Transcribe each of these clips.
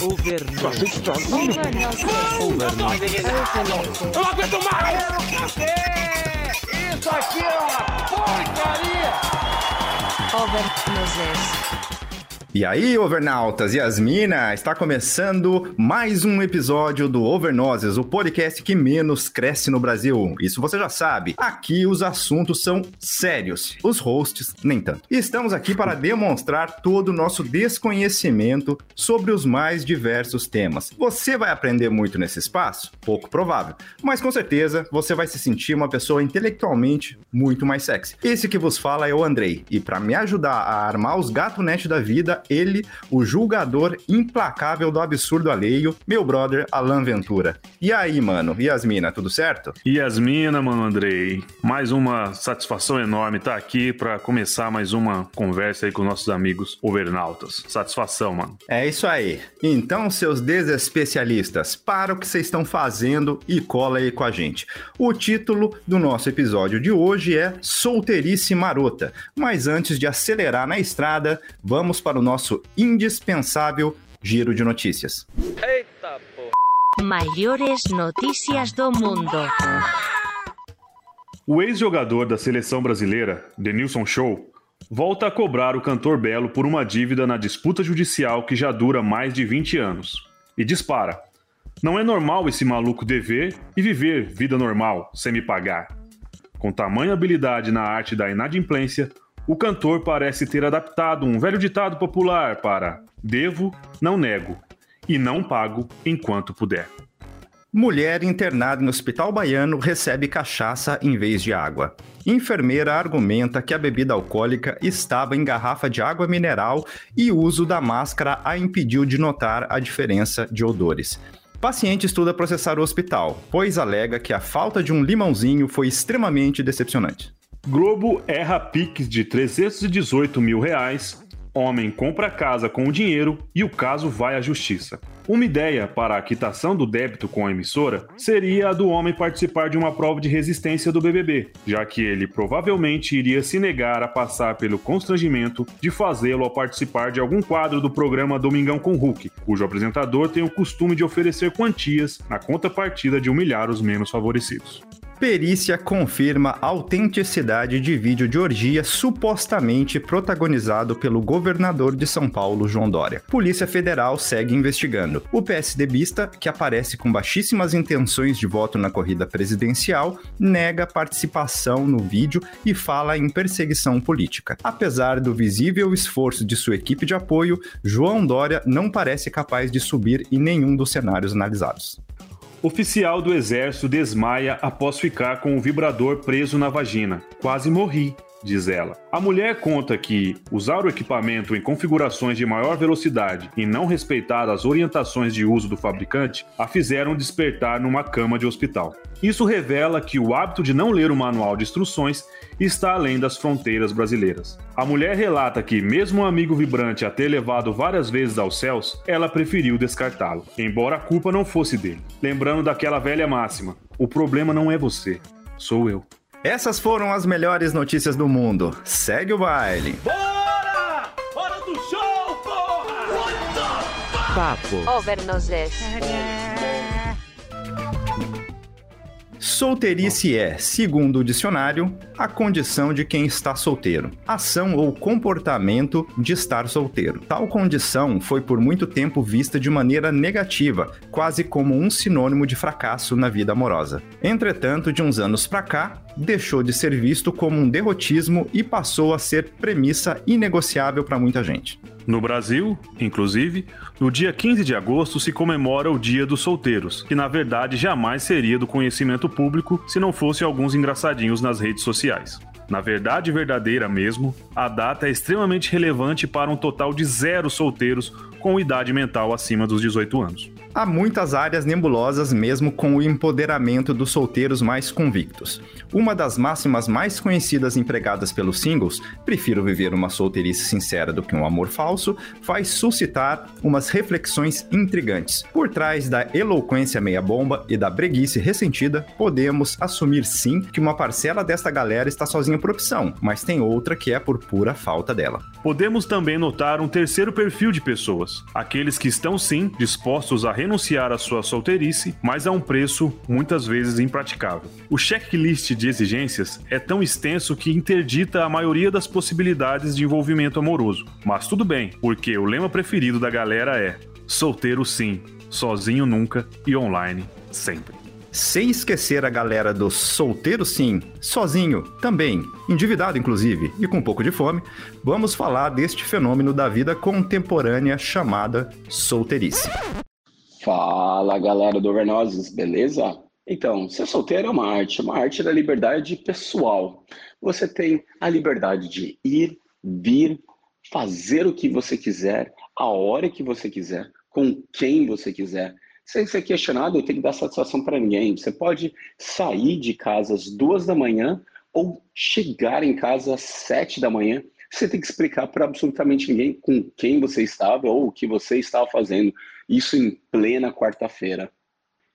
Overnose. Overnose. Eu não aguento mais! Isso aqui é uma porcaria! Overnoses. E aí, overnautas e Yasmina, está começando mais um episódio do Overnoses, o podcast que menos cresce no Brasil. Isso você já sabe. Aqui os assuntos são sérios, os hosts nem tanto. E estamos aqui para demonstrar todo o nosso desconhecimento sobre os mais diversos temas. Você vai aprender muito nesse espaço? Pouco provável, mas com certeza você vai se sentir uma pessoa intelectualmente muito mais sexy. Esse que vos fala é o Andrei, e para me ajudar a armar os gato net da vida, ele, o julgador implacável do absurdo alheio, meu brother Alan Ventura. E aí, mano? Yasmina, tudo certo? Yasmina, mano Andrei, mais uma satisfação enorme estar aqui para começar mais uma conversa aí com nossos amigos overnautas. Satisfação, mano. É isso aí. Então, seus desespecialistas, para o que vocês estão fazendo e cola aí com a gente. O título do nosso episódio de hoje é Solteirice Marota. Mas antes de acelerar na estrada, vamos para o nosso indispensável giro de notícias. Eita porra! Maiores notícias do mundo. O ex-jogador da seleção brasileira, Denilson Show, volta a cobrar o cantor Belo por uma dívida na disputa judicial que já dura mais de 20 anos. E dispara: Não é normal esse maluco dever e viver vida normal sem me pagar. Com tamanha habilidade na arte da inadimplência, o cantor parece ter adaptado um velho ditado popular para devo, não nego, e não pago enquanto puder. Mulher internada no hospital baiano recebe cachaça em vez de água. Enfermeira argumenta que a bebida alcoólica estava em garrafa de água mineral e o uso da máscara a impediu de notar a diferença de odores. Paciente estuda processar o hospital, pois alega que a falta de um limãozinho foi extremamente decepcionante. Globo erra piques de 318 mil reais, homem compra casa com o dinheiro e o caso vai à justiça. Uma ideia para a quitação do débito com a emissora seria a do homem participar de uma prova de resistência do BBB, já que ele provavelmente iria se negar a passar pelo constrangimento de fazê-lo ao participar de algum quadro do programa Domingão com Hulk, cujo apresentador tem o costume de oferecer quantias na contrapartida de humilhar os menos favorecidos. Perícia confirma autenticidade de vídeo de orgia supostamente protagonizado pelo governador de São Paulo, João Dória. Polícia Federal segue investigando. O PSDBista, que aparece com baixíssimas intenções de voto na corrida presidencial, nega participação no vídeo e fala em perseguição política. Apesar do visível esforço de sua equipe de apoio, João Dória não parece capaz de subir em nenhum dos cenários analisados. Oficial do exército desmaia após ficar com o vibrador preso na vagina. Quase morri, diz ela. A mulher conta que usar o equipamento em configurações de maior velocidade e não respeitar as orientações de uso do fabricante a fizeram despertar numa cama de hospital. Isso revela que o hábito de não ler o manual de instruções está além das fronteiras brasileiras. A mulher relata que, mesmo o amigo vibrante a ter levado várias vezes aos céus, ela preferiu descartá-lo, embora a culpa não fosse dele. Lembrando daquela velha máxima: o problema não é você, sou eu. Essas foram as melhores notícias do mundo. Segue o baile. Bora! Hora do show, porra! Papo. Overnoses. Solteirice é, segundo o dicionário, a condição de quem está solteiro, ação ou comportamento de estar solteiro. Tal condição foi por muito tempo vista de maneira negativa, quase como um sinônimo de fracasso na vida amorosa. Entretanto, de uns anos pra cá, deixou de ser visto como um derrotismo e passou a ser premissa inegociável para muita gente. No Brasil, inclusive, no dia 15 de agosto se comemora o Dia dos Solteiros, que na verdade jamais seria do conhecimento público se não fosse alguns engraçadinhos nas redes sociais. Na verdade verdadeira mesmo, a data é extremamente relevante para um total de zero solteiros com idade mental acima dos 18 anos. Há muitas áreas nebulosas mesmo com o empoderamento dos solteiros mais convictos. Uma das máximas mais conhecidas empregadas pelos singles, prefiro viver uma solteirice sincera do que um amor falso, faz suscitar umas reflexões intrigantes. Por trás da eloquência meia bomba e da breguice ressentida, podemos assumir sim que uma parcela desta galera está sozinha por opção, mas tem outra que é por pura falta dela. Podemos também notar um terceiro perfil de pessoas. Aqueles que estão sim dispostos a renunciar à sua solteirice, mas a um preço muitas vezes impraticável. O checklist de exigências é tão extenso que interdita a maioria das possibilidades de envolvimento amoroso. Mas tudo bem, porque o lema preferido da galera é: solteiro sim, sozinho nunca e online sempre. Sem esquecer a galera do solteiro sim, sozinho também, endividado inclusive e com um pouco de fome, vamos falar deste fenômeno da vida contemporânea chamada solteirice. Fala galera do Overnoses, beleza? Então, ser solteiro é uma arte, uma arte da liberdade pessoal. Você tem a liberdade de ir, vir, fazer o que você quiser, a hora que você quiser, com quem você quiser sem ser questionado, tem que dar satisfação para ninguém. Você pode sair de casa às duas da manhã ou chegar em casa às sete da manhã. Você tem que explicar para absolutamente ninguém com quem você estava ou o que você estava fazendo. Isso em plena quarta-feira.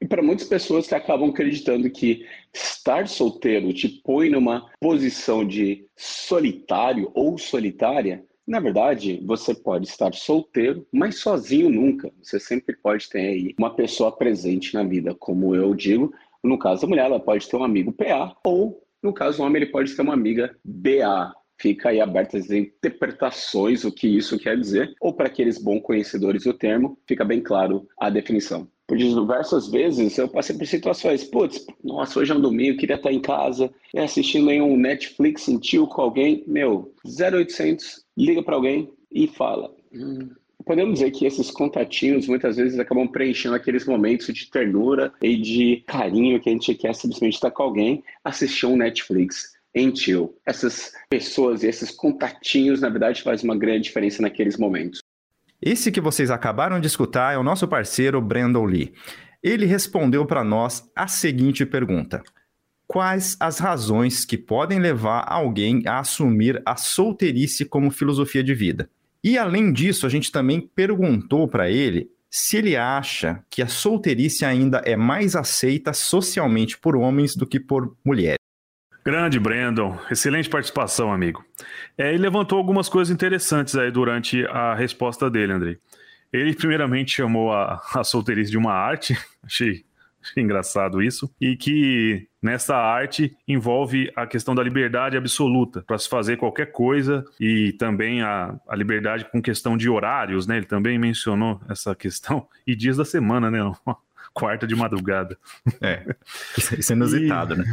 E para muitas pessoas que acabam acreditando que estar solteiro te põe numa posição de solitário ou solitária, na verdade, você pode estar solteiro, mas sozinho nunca. Você sempre pode ter aí uma pessoa presente na vida, como eu digo. No caso da mulher, ela pode ter um amigo PA, ou no caso do homem, ele pode ter uma amiga BA. Fica aí abertas as interpretações, o que isso quer dizer, ou para aqueles bons conhecedores do termo, fica bem claro a definição. Por diversas vezes eu passei por situações, putz, nossa, hoje é um domingo, queria estar em casa, assistindo em um Netflix, um tio com alguém, meu, 0800, liga para alguém e fala. Hum, podemos dizer que esses contatinhos muitas vezes acabam preenchendo aqueles momentos de ternura e de carinho que a gente quer simplesmente estar com alguém, assistir um Netflix em tio. Essas pessoas e esses contatinhos, na verdade, fazem uma grande diferença naqueles momentos. Esse que vocês acabaram de escutar é o nosso parceiro Brandon Lee. Ele respondeu para nós a seguinte pergunta: Quais as razões que podem levar alguém a assumir a solteirice como filosofia de vida? E além disso, a gente também perguntou para ele se ele acha que a solteirice ainda é mais aceita socialmente por homens do que por mulheres. Grande Brandon, excelente participação, amigo. É, ele levantou algumas coisas interessantes aí durante a resposta dele, Andrei. Ele primeiramente chamou a, a solteirice de uma arte, achei, achei engraçado isso, e que nessa arte envolve a questão da liberdade absoluta para se fazer qualquer coisa e também a, a liberdade com questão de horários, né? Ele também mencionou essa questão e dias da semana, né? quarta de madrugada. É, isso é inusitado, e... né?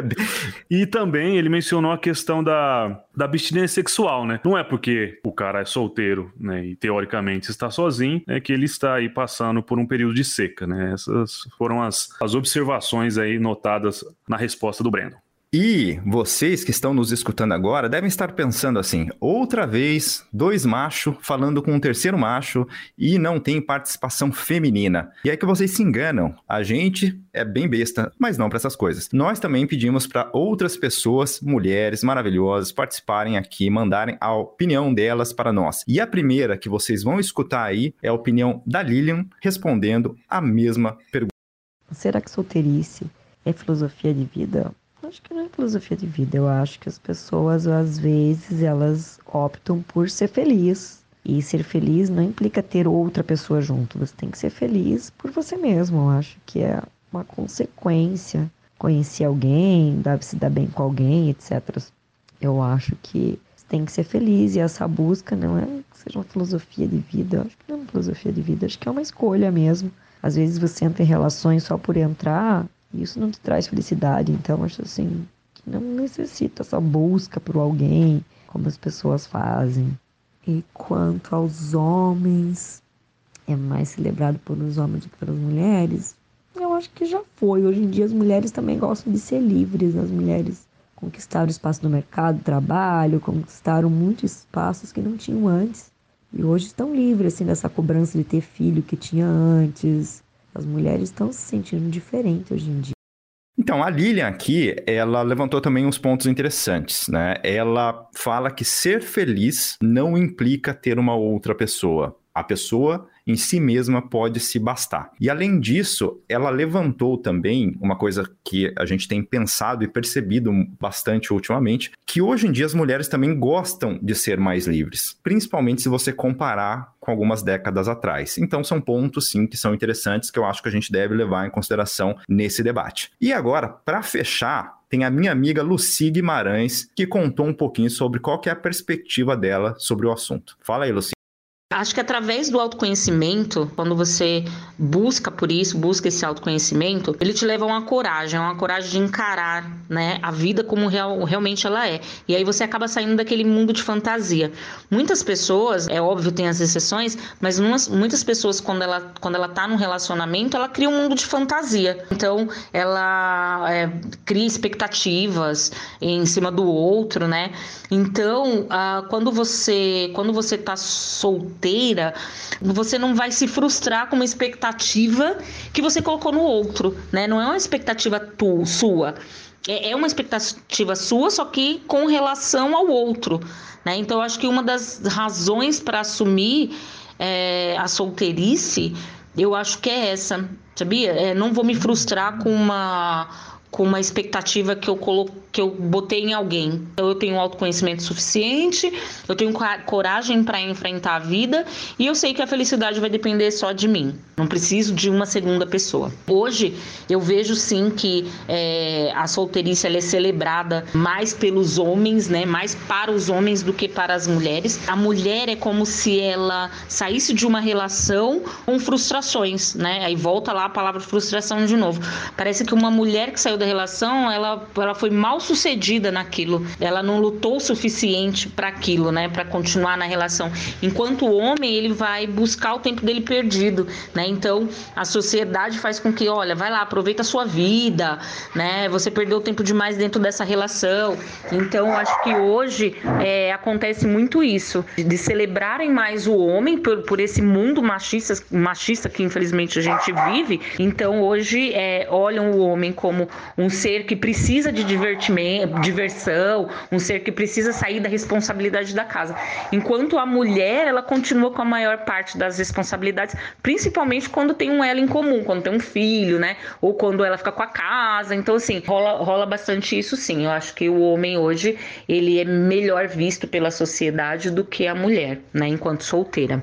e também ele mencionou a questão da, da abstinência sexual, né? Não é porque o cara é solteiro, né, e teoricamente está sozinho, é que ele está aí passando por um período de seca, né? Essas foram as, as observações aí notadas na resposta do Brandon. E vocês que estão nos escutando agora devem estar pensando assim: outra vez, dois machos falando com um terceiro macho e não tem participação feminina. E é que vocês se enganam. A gente é bem besta, mas não para essas coisas. Nós também pedimos para outras pessoas, mulheres maravilhosas, participarem aqui, mandarem a opinião delas para nós. E a primeira que vocês vão escutar aí é a opinião da Lilian respondendo a mesma pergunta. Será que solteirice é filosofia de vida? Acho que não é filosofia de vida. Eu acho que as pessoas, às vezes, elas optam por ser feliz. E ser feliz não implica ter outra pessoa junto. Você tem que ser feliz por você mesmo. Eu acho que é uma consequência. Conhecer alguém, deve se dar bem com alguém, etc. Eu acho que tem que ser feliz e essa busca não é que seja uma filosofia de vida. Eu acho que não é uma filosofia de vida. Acho que é uma escolha mesmo. Às vezes você entra em relações só por entrar isso não te traz felicidade. Então, acho assim, que não necessita essa busca por alguém, como as pessoas fazem. E quanto aos homens, é mais celebrado pelos homens do que pelas mulheres. Eu acho que já foi. Hoje em dia as mulheres também gostam de ser livres. As mulheres conquistaram espaço no mercado, trabalho, conquistaram muitos espaços que não tinham antes. E hoje estão livres assim dessa cobrança de ter filho que tinha antes, as mulheres estão se sentindo diferentes hoje em dia. Então, a Lilian aqui, ela levantou também uns pontos interessantes, né? Ela fala que ser feliz não implica ter uma outra pessoa. A pessoa em si mesma pode se bastar. E além disso, ela levantou também uma coisa que a gente tem pensado e percebido bastante ultimamente, que hoje em dia as mulheres também gostam de ser mais livres, principalmente se você comparar com algumas décadas atrás. Então são pontos sim que são interessantes que eu acho que a gente deve levar em consideração nesse debate. E agora, para fechar, tem a minha amiga Luci Guimarães, que contou um pouquinho sobre qual é a perspectiva dela sobre o assunto. Fala aí, Luci. Acho que através do autoconhecimento, quando você busca por isso, busca esse autoconhecimento, ele te leva a uma coragem, a uma coragem de encarar, né, a vida como real, realmente ela é. E aí você acaba saindo daquele mundo de fantasia. Muitas pessoas, é óbvio, tem as exceções, mas umas, muitas pessoas quando ela quando ela tá num relacionamento, ela cria um mundo de fantasia. Então, ela é, cria expectativas em cima do outro, né? Então, ah, quando você quando você tá solteiro solteira, você não vai se frustrar com uma expectativa que você colocou no outro, né? Não é uma expectativa tu, sua. É, é uma expectativa sua, só que com relação ao outro, né? Então, eu acho que uma das razões para assumir é, a solteirice, eu acho que é essa, sabia? É, não vou me frustrar com uma com uma expectativa que eu colo... que eu botei em alguém. Então eu tenho autoconhecimento suficiente, eu tenho coragem para enfrentar a vida e eu sei que a felicidade vai depender só de mim. Não preciso de uma segunda pessoa. Hoje eu vejo sim que é, a solteirice é celebrada mais pelos homens, né? Mais para os homens do que para as mulheres. A mulher é como se ela saísse de uma relação com frustrações, né? Aí volta lá a palavra frustração de novo. Parece que uma mulher que saiu da relação, ela, ela foi mal sucedida naquilo. Ela não lutou o suficiente para aquilo, né? Para continuar na relação. Enquanto o homem, ele vai buscar o tempo dele perdido, né? Então, a sociedade faz com que, olha, vai lá, aproveita a sua vida, né? Você perdeu tempo demais dentro dessa relação. Então, acho que hoje é, acontece muito isso, de celebrarem mais o homem por, por esse mundo machista, machista que infelizmente a gente vive. Então, hoje é, olham o homem como um ser que precisa de divertimento, diversão, um ser que precisa sair da responsabilidade da casa. Enquanto a mulher, ela continua com a maior parte das responsabilidades, principalmente quando tem um ela em comum, quando tem um filho, né? Ou quando ela fica com a casa. Então, assim, rola, rola bastante isso sim. Eu acho que o homem hoje, ele é melhor visto pela sociedade do que a mulher, né? Enquanto solteira.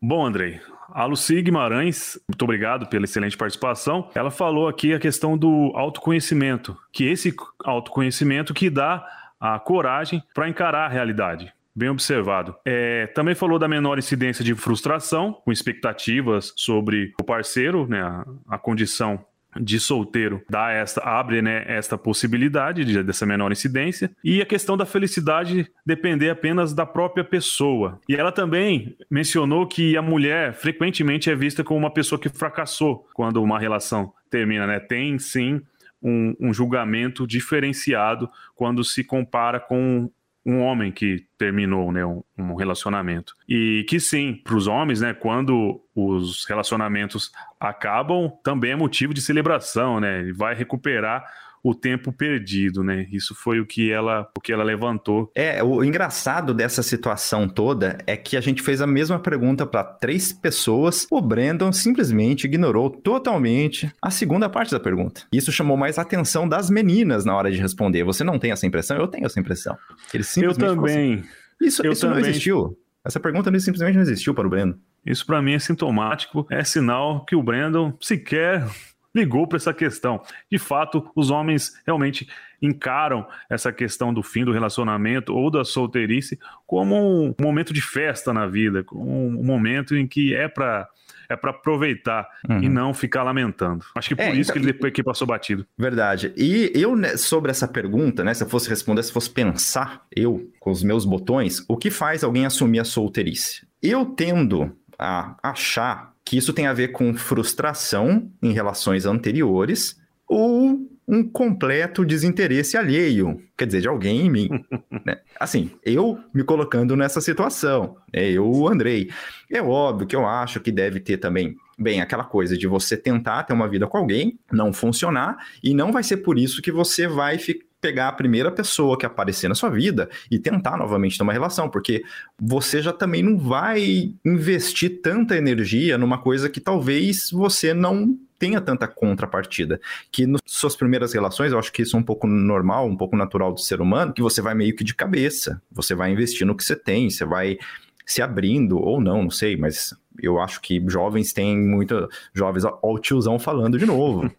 Bom, Andrei, a Luci Guimarães, muito obrigado pela excelente participação. Ela falou aqui a questão do autoconhecimento, que esse autoconhecimento que dá a coragem para encarar a realidade. Bem observado. É, também falou da menor incidência de frustração, com expectativas sobre o parceiro, né, a, a condição de solteiro dá esta abre né, esta possibilidade de, dessa menor incidência. E a questão da felicidade depender apenas da própria pessoa. E ela também mencionou que a mulher frequentemente é vista como uma pessoa que fracassou quando uma relação termina né. Tem sim um, um julgamento diferenciado quando se compara com um homem que terminou né, um, um relacionamento. E que sim, para os homens, né, quando os relacionamentos acabam, também é motivo de celebração, né? Ele vai recuperar o tempo perdido, né? Isso foi o que ela, o que ela levantou. É, o engraçado dessa situação toda é que a gente fez a mesma pergunta para três pessoas, o Brandon simplesmente ignorou totalmente a segunda parte da pergunta. Isso chamou mais a atenção das meninas na hora de responder. Você não tem essa impressão? Eu tenho essa impressão. Ele simplesmente Eu também. Assim. Isso, Eu isso também. não existiu. Essa pergunta simplesmente não existiu para o Brandon. Isso para mim é sintomático, é sinal que o Brandon sequer ligou para essa questão. De fato, os homens realmente encaram essa questão do fim do relacionamento ou da solteirice como um momento de festa na vida, como um momento em que é para é para aproveitar uhum. e não ficar lamentando. Acho que por é, isso então, que ele depois que passou batido. Verdade. E eu né, sobre essa pergunta, né, se eu fosse responder, se fosse pensar eu com os meus botões, o que faz alguém assumir a solteirice? Eu tendo a achar que isso tem a ver com frustração em relações anteriores ou um completo desinteresse alheio, quer dizer, de alguém em mim. né? Assim, eu me colocando nessa situação, né? eu, Andrei. É óbvio que eu acho que deve ter também, bem, aquela coisa de você tentar ter uma vida com alguém, não funcionar, e não vai ser por isso que você vai ficar pegar a primeira pessoa que aparecer na sua vida e tentar novamente ter uma relação, porque você já também não vai investir tanta energia numa coisa que talvez você não tenha tanta contrapartida. Que nas suas primeiras relações, eu acho que isso é um pouco normal, um pouco natural do ser humano, que você vai meio que de cabeça. Você vai investir no que você tem, você vai se abrindo, ou não, não sei, mas eu acho que jovens têm muita. Jovens, ó, o tiozão falando de novo.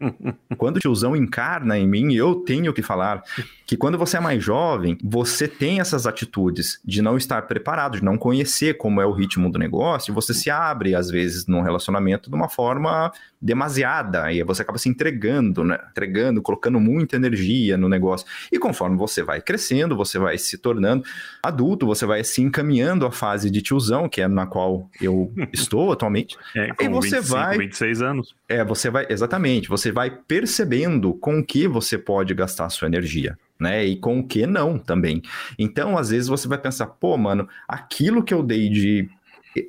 quando o tiozão encarna em mim, eu tenho que falar que quando você é mais jovem, você tem essas atitudes de não estar preparado, de não conhecer como é o ritmo do negócio, você se abre, às vezes, num relacionamento de uma forma demasiada, e você acaba se entregando, né? Entregando, colocando muita energia no negócio. E conforme você vai crescendo, você vai se tornando adulto, você vai se encaminhando à fase de tiozão, que é na qual eu estou atualmente. É, e você 25, vai 26 anos. É, você vai exatamente, você vai percebendo com que você pode gastar sua energia. Né? E com o que não também. Então, às vezes você vai pensar, pô, mano, aquilo que eu dei de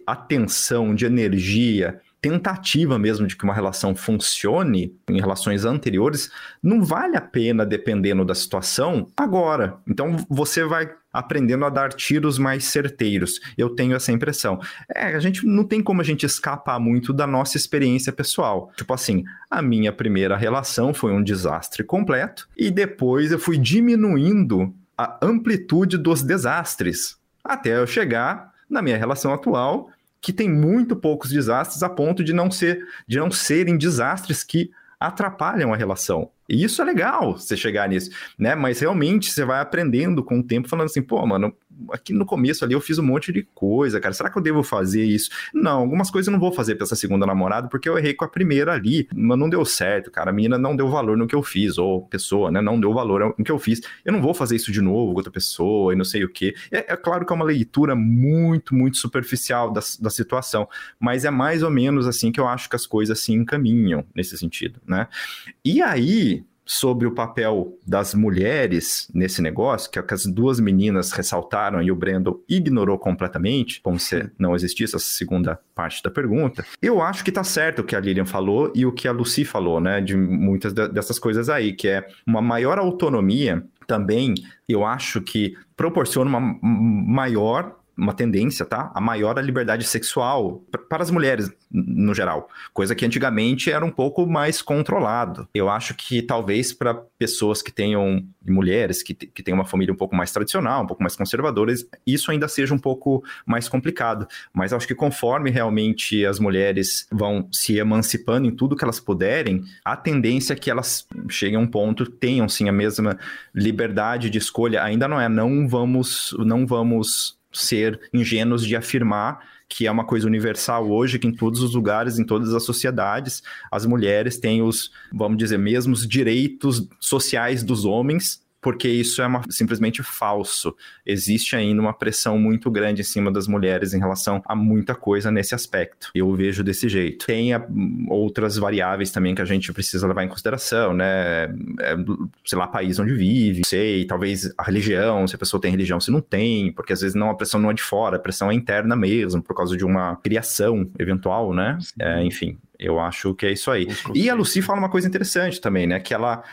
atenção, de energia, tentativa mesmo de que uma relação funcione em relações anteriores, não vale a pena dependendo da situação agora. Então você vai aprendendo a dar tiros mais certeiros. Eu tenho essa impressão. É, a gente não tem como a gente escapar muito da nossa experiência pessoal. Tipo assim, a minha primeira relação foi um desastre completo e depois eu fui diminuindo a amplitude dos desastres até eu chegar na minha relação atual que tem muito poucos desastres a ponto de não ser de não serem desastres que atrapalham a relação. E isso é legal, você chegar nisso, né? Mas realmente você vai aprendendo com o tempo, falando assim, pô, mano, aqui no começo ali eu fiz um monte de coisa, cara. Será que eu devo fazer isso? Não, algumas coisas eu não vou fazer pra essa segunda namorada, porque eu errei com a primeira ali, mas não deu certo, cara. A menina não deu valor no que eu fiz, ou pessoa, né? Não deu valor no que eu fiz. Eu não vou fazer isso de novo com outra pessoa e não sei o quê. É, é claro que é uma leitura muito, muito superficial da, da situação, mas é mais ou menos assim que eu acho que as coisas se encaminham nesse sentido, né? E aí, sobre o papel das mulheres nesse negócio, que é o que as duas meninas ressaltaram e o Brendo ignorou completamente, como se não existisse essa segunda parte da pergunta. Eu acho que tá certo o que a Lilian falou e o que a Lucy falou, né, de muitas dessas coisas aí, que é uma maior autonomia também, eu acho que proporciona uma maior uma tendência, tá? A maior a liberdade sexual para as mulheres no geral, coisa que antigamente era um pouco mais controlado. Eu acho que talvez para pessoas que tenham mulheres que, que têm uma família um pouco mais tradicional, um pouco mais conservadoras, isso ainda seja um pouco mais complicado. Mas acho que conforme realmente as mulheres vão se emancipando em tudo que elas puderem, a tendência é que elas cheguem a um ponto tenham sim a mesma liberdade de escolha. Ainda não é, não vamos, não vamos ser ingênuos de afirmar que é uma coisa universal hoje, que em todos os lugares, em todas as sociedades, as mulheres têm os, vamos dizer, mesmos direitos sociais dos homens, porque isso é uma, simplesmente falso. Existe ainda uma pressão muito grande em cima das mulheres em relação a muita coisa nesse aspecto. Eu vejo desse jeito. Tem a, outras variáveis também que a gente precisa levar em consideração, né? É, sei lá, país onde vive, sei, talvez a religião, se a pessoa tem religião, se não tem, porque às vezes não a pressão não é de fora, a pressão é interna mesmo, por causa de uma criação eventual, né? É, enfim, eu acho que é isso aí. E a Lucy fala uma coisa interessante também, né? Que ela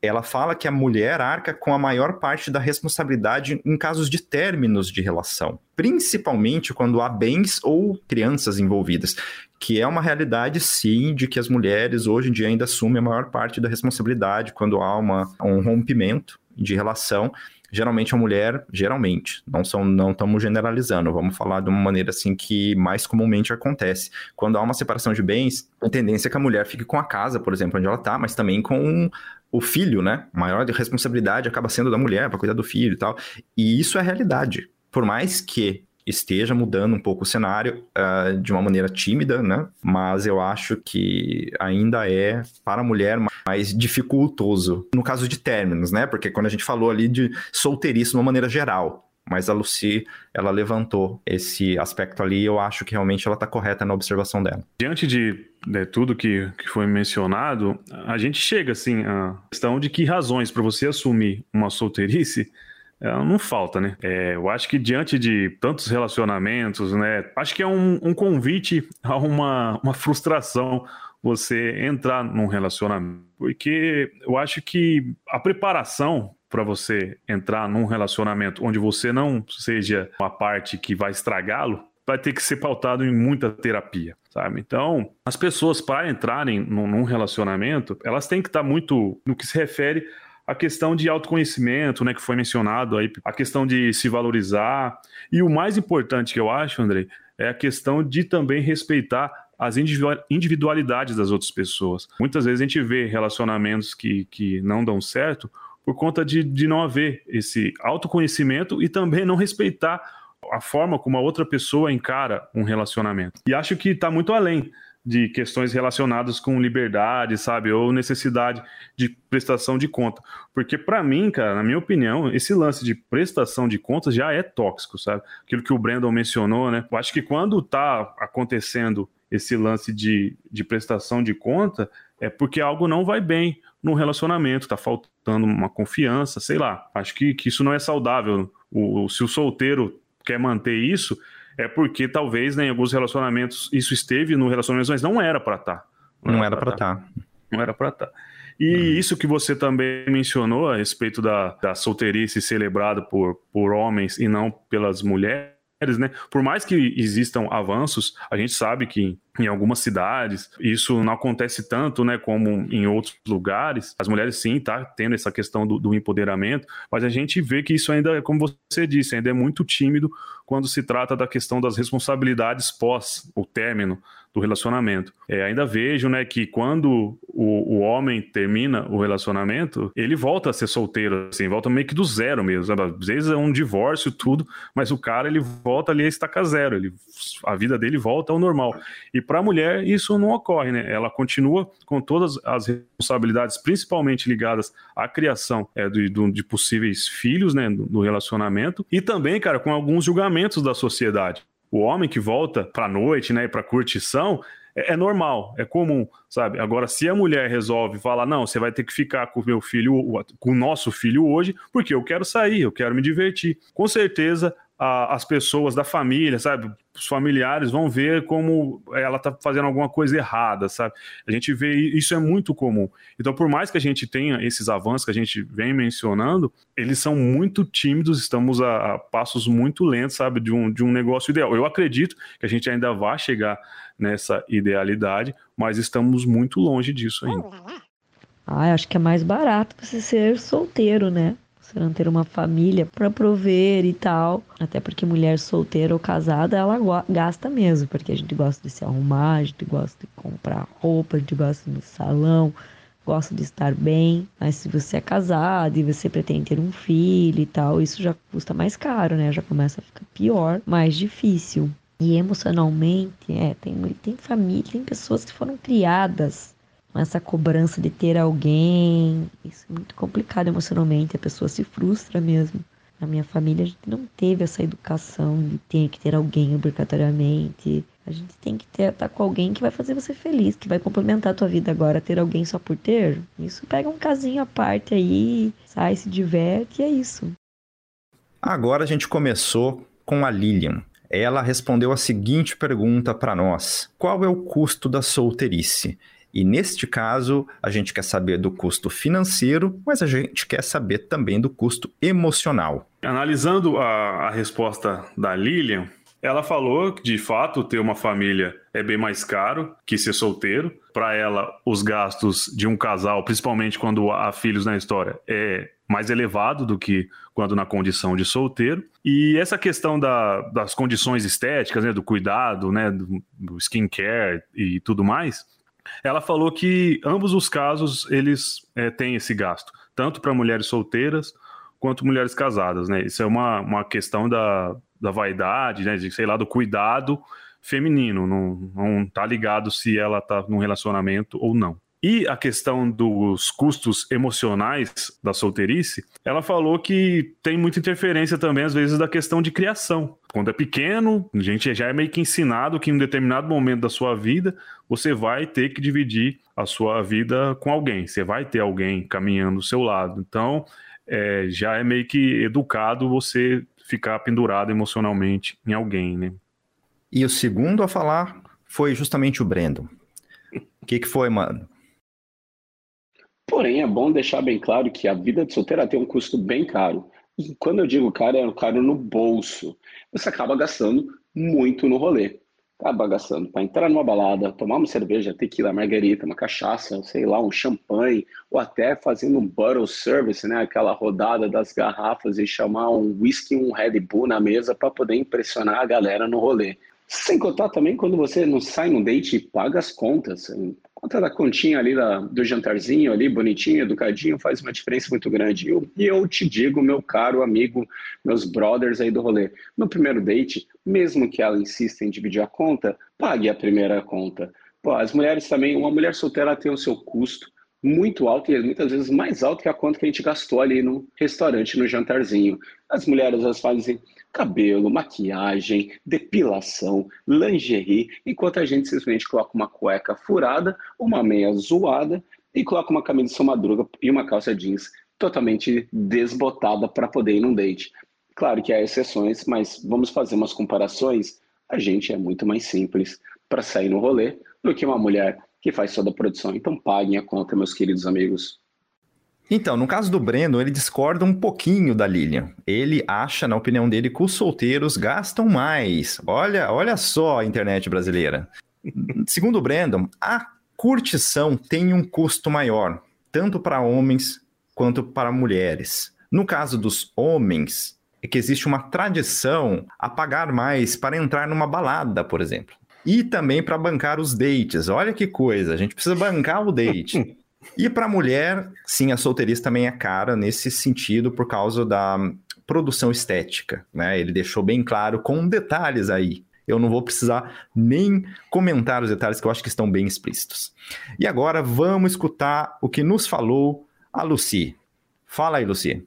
ela fala que a mulher arca com a maior parte da responsabilidade em casos de términos de relação, principalmente quando há bens ou crianças envolvidas, que é uma realidade, sim, de que as mulheres hoje em dia ainda assumem a maior parte da responsabilidade quando há uma, um rompimento de relação geralmente a mulher, geralmente, não são, não estamos generalizando, vamos falar de uma maneira assim que mais comumente acontece. Quando há uma separação de bens, a tendência é que a mulher fique com a casa, por exemplo, onde ela está, mas também com o filho, né? A maior responsabilidade acaba sendo da mulher para cuidar do filho e tal. E isso é realidade. Por mais que esteja mudando um pouco o cenário uh, de uma maneira tímida, né? Mas eu acho que ainda é para a mulher mais dificultoso no caso de términos, né? Porque quando a gente falou ali de solteirice de uma maneira geral, mas a Lucy, ela levantou esse aspecto ali e eu acho que realmente ela está correta na observação dela. Diante de né, tudo que, que foi mencionado, a gente chega assim à questão de que razões para você assumir uma solteirice ela não falta, né? É, eu acho que diante de tantos relacionamentos, né? Acho que é um, um convite a uma, uma frustração você entrar num relacionamento. Porque eu acho que a preparação para você entrar num relacionamento onde você não seja uma parte que vai estragá-lo, vai ter que ser pautado em muita terapia, sabe? Então, as pessoas para entrarem num, relacionamento, elas têm que estar tá muito no que se refere à questão de autoconhecimento, né, que foi mencionado aí, a questão de se valorizar e o mais importante que eu acho, André, é a questão de também respeitar as individualidades das outras pessoas. Muitas vezes a gente vê relacionamentos que, que não dão certo por conta de, de não haver esse autoconhecimento e também não respeitar a forma como a outra pessoa encara um relacionamento. E acho que está muito além de questões relacionadas com liberdade, sabe, ou necessidade de prestação de conta. Porque para mim, cara, na minha opinião, esse lance de prestação de contas já é tóxico, sabe? Aquilo que o Brandon mencionou, né? Eu acho que quando está acontecendo esse lance de, de prestação de conta, é porque algo não vai bem no relacionamento, está faltando uma confiança, sei lá. Acho que, que isso não é saudável. O, se o solteiro quer manter isso, é porque talvez né, em alguns relacionamentos isso esteve no relacionamento, mas não era para estar. Tá. Não, não, era para estar. Tá. Não era para estar. Tá. E hum. isso que você também mencionou a respeito da, da solteirice celebrada por, por homens e não pelas mulheres, né? Por mais que existam avanços, a gente sabe que em algumas cidades isso não acontece tanto, né, como em outros lugares. As mulheres sim tá tendo essa questão do, do empoderamento, mas a gente vê que isso ainda, como você disse, ainda é muito tímido quando se trata da questão das responsabilidades pós o término do relacionamento. É, ainda vejo, né, que quando o, o homem termina o relacionamento, ele volta a ser solteiro, assim, volta meio que do zero mesmo. Sabe? Às vezes é um divórcio, tudo, mas o cara ele volta ali a estaca zero, ele, a vida dele volta ao normal. E para a mulher isso não ocorre, né? Ela continua com todas as responsabilidades, principalmente ligadas à criação é, de, de possíveis filhos, né, do, do relacionamento, e também, cara, com alguns julgamentos da sociedade o homem que volta para noite, né, para curtição, é, é, normal, é comum, sabe? Agora, se a mulher resolve falar, não, você vai ter que ficar com o meu filho, com o nosso filho hoje, porque eu quero sair, eu quero me divertir. Com certeza, a, as pessoas da família, sabe? Os familiares vão ver como ela tá fazendo alguma coisa errada, sabe? A gente vê isso é muito comum. Então, por mais que a gente tenha esses avanços que a gente vem mencionando, eles são muito tímidos, estamos a, a passos muito lentos, sabe? De um, de um negócio ideal. Eu acredito que a gente ainda vai chegar nessa idealidade, mas estamos muito longe disso ainda. Ah, acho que é mais barato você ser solteiro, né? Você não ter uma família para prover e tal. Até porque mulher solteira ou casada, ela gasta mesmo. Porque a gente gosta de se arrumar, a gente gosta de comprar roupa, a gente gosta no salão, gosta de estar bem. Mas se você é casado e você pretende ter um filho e tal, isso já custa mais caro, né? Já começa a ficar pior, mais difícil. E emocionalmente, é, tem, tem família, tem pessoas que foram criadas essa cobrança de ter alguém. Isso é muito complicado emocionalmente, a pessoa se frustra mesmo. Na minha família, a gente não teve essa educação de ter que ter alguém obrigatoriamente. A gente tem que estar tá com alguém que vai fazer você feliz, que vai complementar a tua vida agora. Ter alguém só por ter, isso pega um casinho à parte aí, sai, se diverte e é isso. Agora a gente começou com a Lilian. Ela respondeu a seguinte pergunta para nós: Qual é o custo da solteirice? E neste caso, a gente quer saber do custo financeiro, mas a gente quer saber também do custo emocional. Analisando a, a resposta da Lilian, ela falou que, de fato, ter uma família é bem mais caro que ser solteiro. Para ela, os gastos de um casal, principalmente quando há filhos na história, é mais elevado do que quando na condição de solteiro. E essa questão da, das condições estéticas, né, do cuidado, né, do, skincare e tudo mais, ela falou que ambos os casos eles é, têm esse gasto, tanto para mulheres solteiras quanto mulheres casadas, né? Isso é uma, uma questão da, da vaidade, né? De, sei lá, do cuidado feminino, não, não tá ligado se ela tá num relacionamento ou não. E a questão dos custos emocionais da solteirice, ela falou que tem muita interferência também, às vezes, da questão de criação. Quando é pequeno, a gente já é meio que ensinado que em um determinado momento da sua vida, você vai ter que dividir a sua vida com alguém, você vai ter alguém caminhando do seu lado. Então, é, já é meio que educado você ficar pendurado emocionalmente em alguém, né? E o segundo a falar foi justamente o Brandon. O que, que foi, mano? Porém, é bom deixar bem claro que a vida de solteira tem um custo bem caro. E quando eu digo caro, é caro no bolso. Você acaba gastando muito no rolê. Acaba gastando para entrar numa balada, tomar uma cerveja, tequila, margarita, uma cachaça, sei lá, um champanhe, ou até fazendo um bottle service, né? Aquela rodada das garrafas e chamar um whisky, um Red Bull na mesa para poder impressionar a galera no rolê. Sem contar também quando você não sai num date e paga as contas. Conta da continha ali da, do jantarzinho ali, bonitinho, educadinho, faz uma diferença muito grande. E eu, e eu te digo, meu caro amigo, meus brothers aí do rolê, no primeiro date, mesmo que ela insista em dividir a conta, pague a primeira conta. Pô, as mulheres também, uma mulher solteira tem o seu custo muito alto e muitas vezes mais alto que a conta que a gente gastou ali no restaurante, no jantarzinho. As mulheres elas fazem cabelo, maquiagem, depilação, lingerie, enquanto a gente simplesmente coloca uma cueca furada, uma meia zoada e coloca uma camisa de sua madruga e uma calça jeans totalmente desbotada para poder ir num date. Claro que há exceções, mas vamos fazer umas comparações. A gente é muito mais simples para sair no rolê do que uma mulher que faz toda a produção. Então paguem a conta, meus queridos amigos. Então, no caso do Breno, ele discorda um pouquinho da Lilian. Ele acha, na opinião dele, que os solteiros gastam mais. Olha, olha só a internet brasileira. Segundo o Brandon, a curtição tem um custo maior, tanto para homens quanto para mulheres. No caso dos homens, é que existe uma tradição a pagar mais para entrar numa balada, por exemplo. E também para bancar os dates. Olha que coisa, a gente precisa bancar o date. E para mulher, sim, a solteirice também é cara nesse sentido por causa da produção estética, né? Ele deixou bem claro com detalhes aí. Eu não vou precisar nem comentar os detalhes que eu acho que estão bem explícitos. E agora vamos escutar o que nos falou a Lucy. Fala aí, Lucy.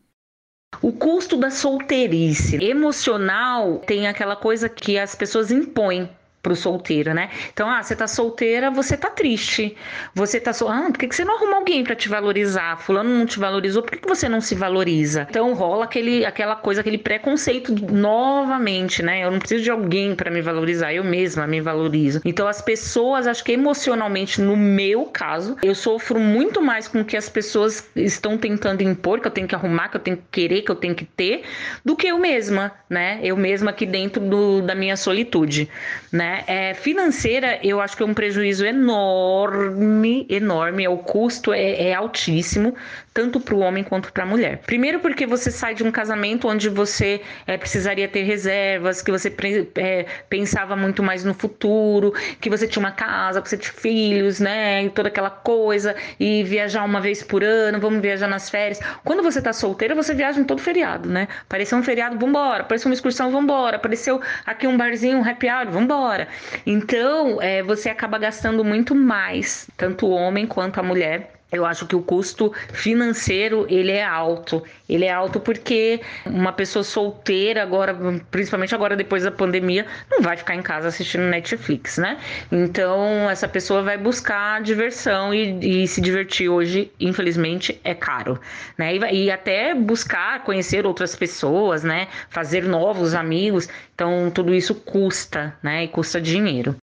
O custo da solteirice emocional tem aquela coisa que as pessoas impõem pro solteiro, né? Então, ah, você tá solteira, você tá triste. Você tá so... ah, por que, que você não arruma alguém para te valorizar? Fulano não te valorizou, por que, que você não se valoriza? Então rola aquele, aquela coisa, aquele preconceito novamente, né? Eu não preciso de alguém para me valorizar, eu mesma me valorizo. Então as pessoas, acho que emocionalmente, no meu caso, eu sofro muito mais com o que as pessoas estão tentando impor, que eu tenho que arrumar, que eu tenho que querer, que eu tenho que ter, do que eu mesma, né? Eu mesma aqui dentro do, da minha solitude, né? É, financeira, eu acho que é um prejuízo enorme, enorme. O custo é, é altíssimo, tanto para o homem quanto para a mulher. Primeiro, porque você sai de um casamento onde você é, precisaria ter reservas, que você é, pensava muito mais no futuro, que você tinha uma casa, que você tinha filhos, né? E toda aquela coisa, e viajar uma vez por ano, vamos viajar nas férias. Quando você tá solteira, você viaja em todo feriado, né? Apareceu um feriado, vambora. Apareceu uma excursão, vambora. Apareceu aqui um barzinho, um happy hour, vambora. Então, é, você acaba gastando muito mais, tanto o homem quanto a mulher, eu acho que o custo financeiro ele é alto. Ele é alto porque uma pessoa solteira agora, principalmente agora depois da pandemia, não vai ficar em casa assistindo Netflix, né? Então essa pessoa vai buscar diversão e, e se divertir hoje, infelizmente, é caro, né? E, e até buscar conhecer outras pessoas, né? Fazer novos amigos. Então tudo isso custa, né? E custa dinheiro.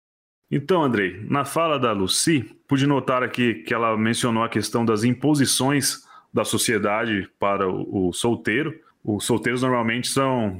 Então, Andrei, na fala da Lucy, pude notar aqui que ela mencionou a questão das imposições da sociedade para o, o solteiro. Os solteiros normalmente são,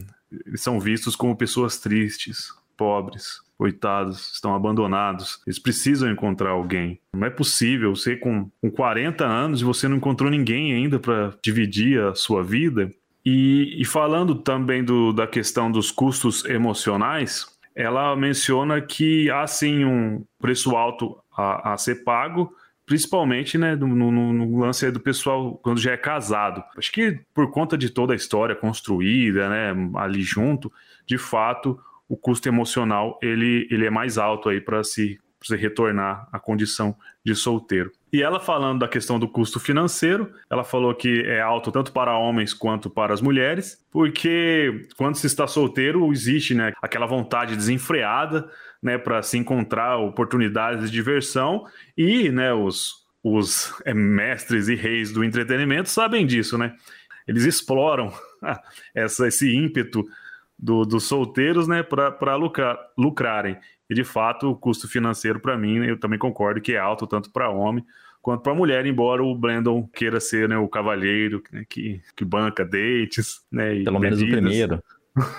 são vistos como pessoas tristes, pobres, coitados, estão abandonados. Eles precisam encontrar alguém. Não é possível você com, com 40 anos e você não encontrou ninguém ainda para dividir a sua vida. E, e falando também do, da questão dos custos emocionais, ela menciona que há sim um preço alto a, a ser pago, principalmente né, no, no, no, lance do pessoal quando já é casado. Acho que por conta de toda a história construída né, ali junto, de fato, o custo emocional ele, ele é mais alto aí para se, se retornar à condição de solteiro. E ela falando da questão do custo financeiro, ela falou que é alto tanto para homens quanto para as mulheres, porque quando se está solteiro existe né, aquela vontade desenfreada né, para se encontrar oportunidades de diversão e né, os, os é, mestres e reis do entretenimento sabem disso, né? eles exploram essa, esse ímpeto do, dos solteiros, né, para lucrar, lucrarem. E de fato, o custo financeiro, para mim, eu também concordo que é alto, tanto para homem quanto para mulher, embora o Brandon queira ser né, o cavalheiro né, que, que banca dates, né? Pelo menos o primeiro.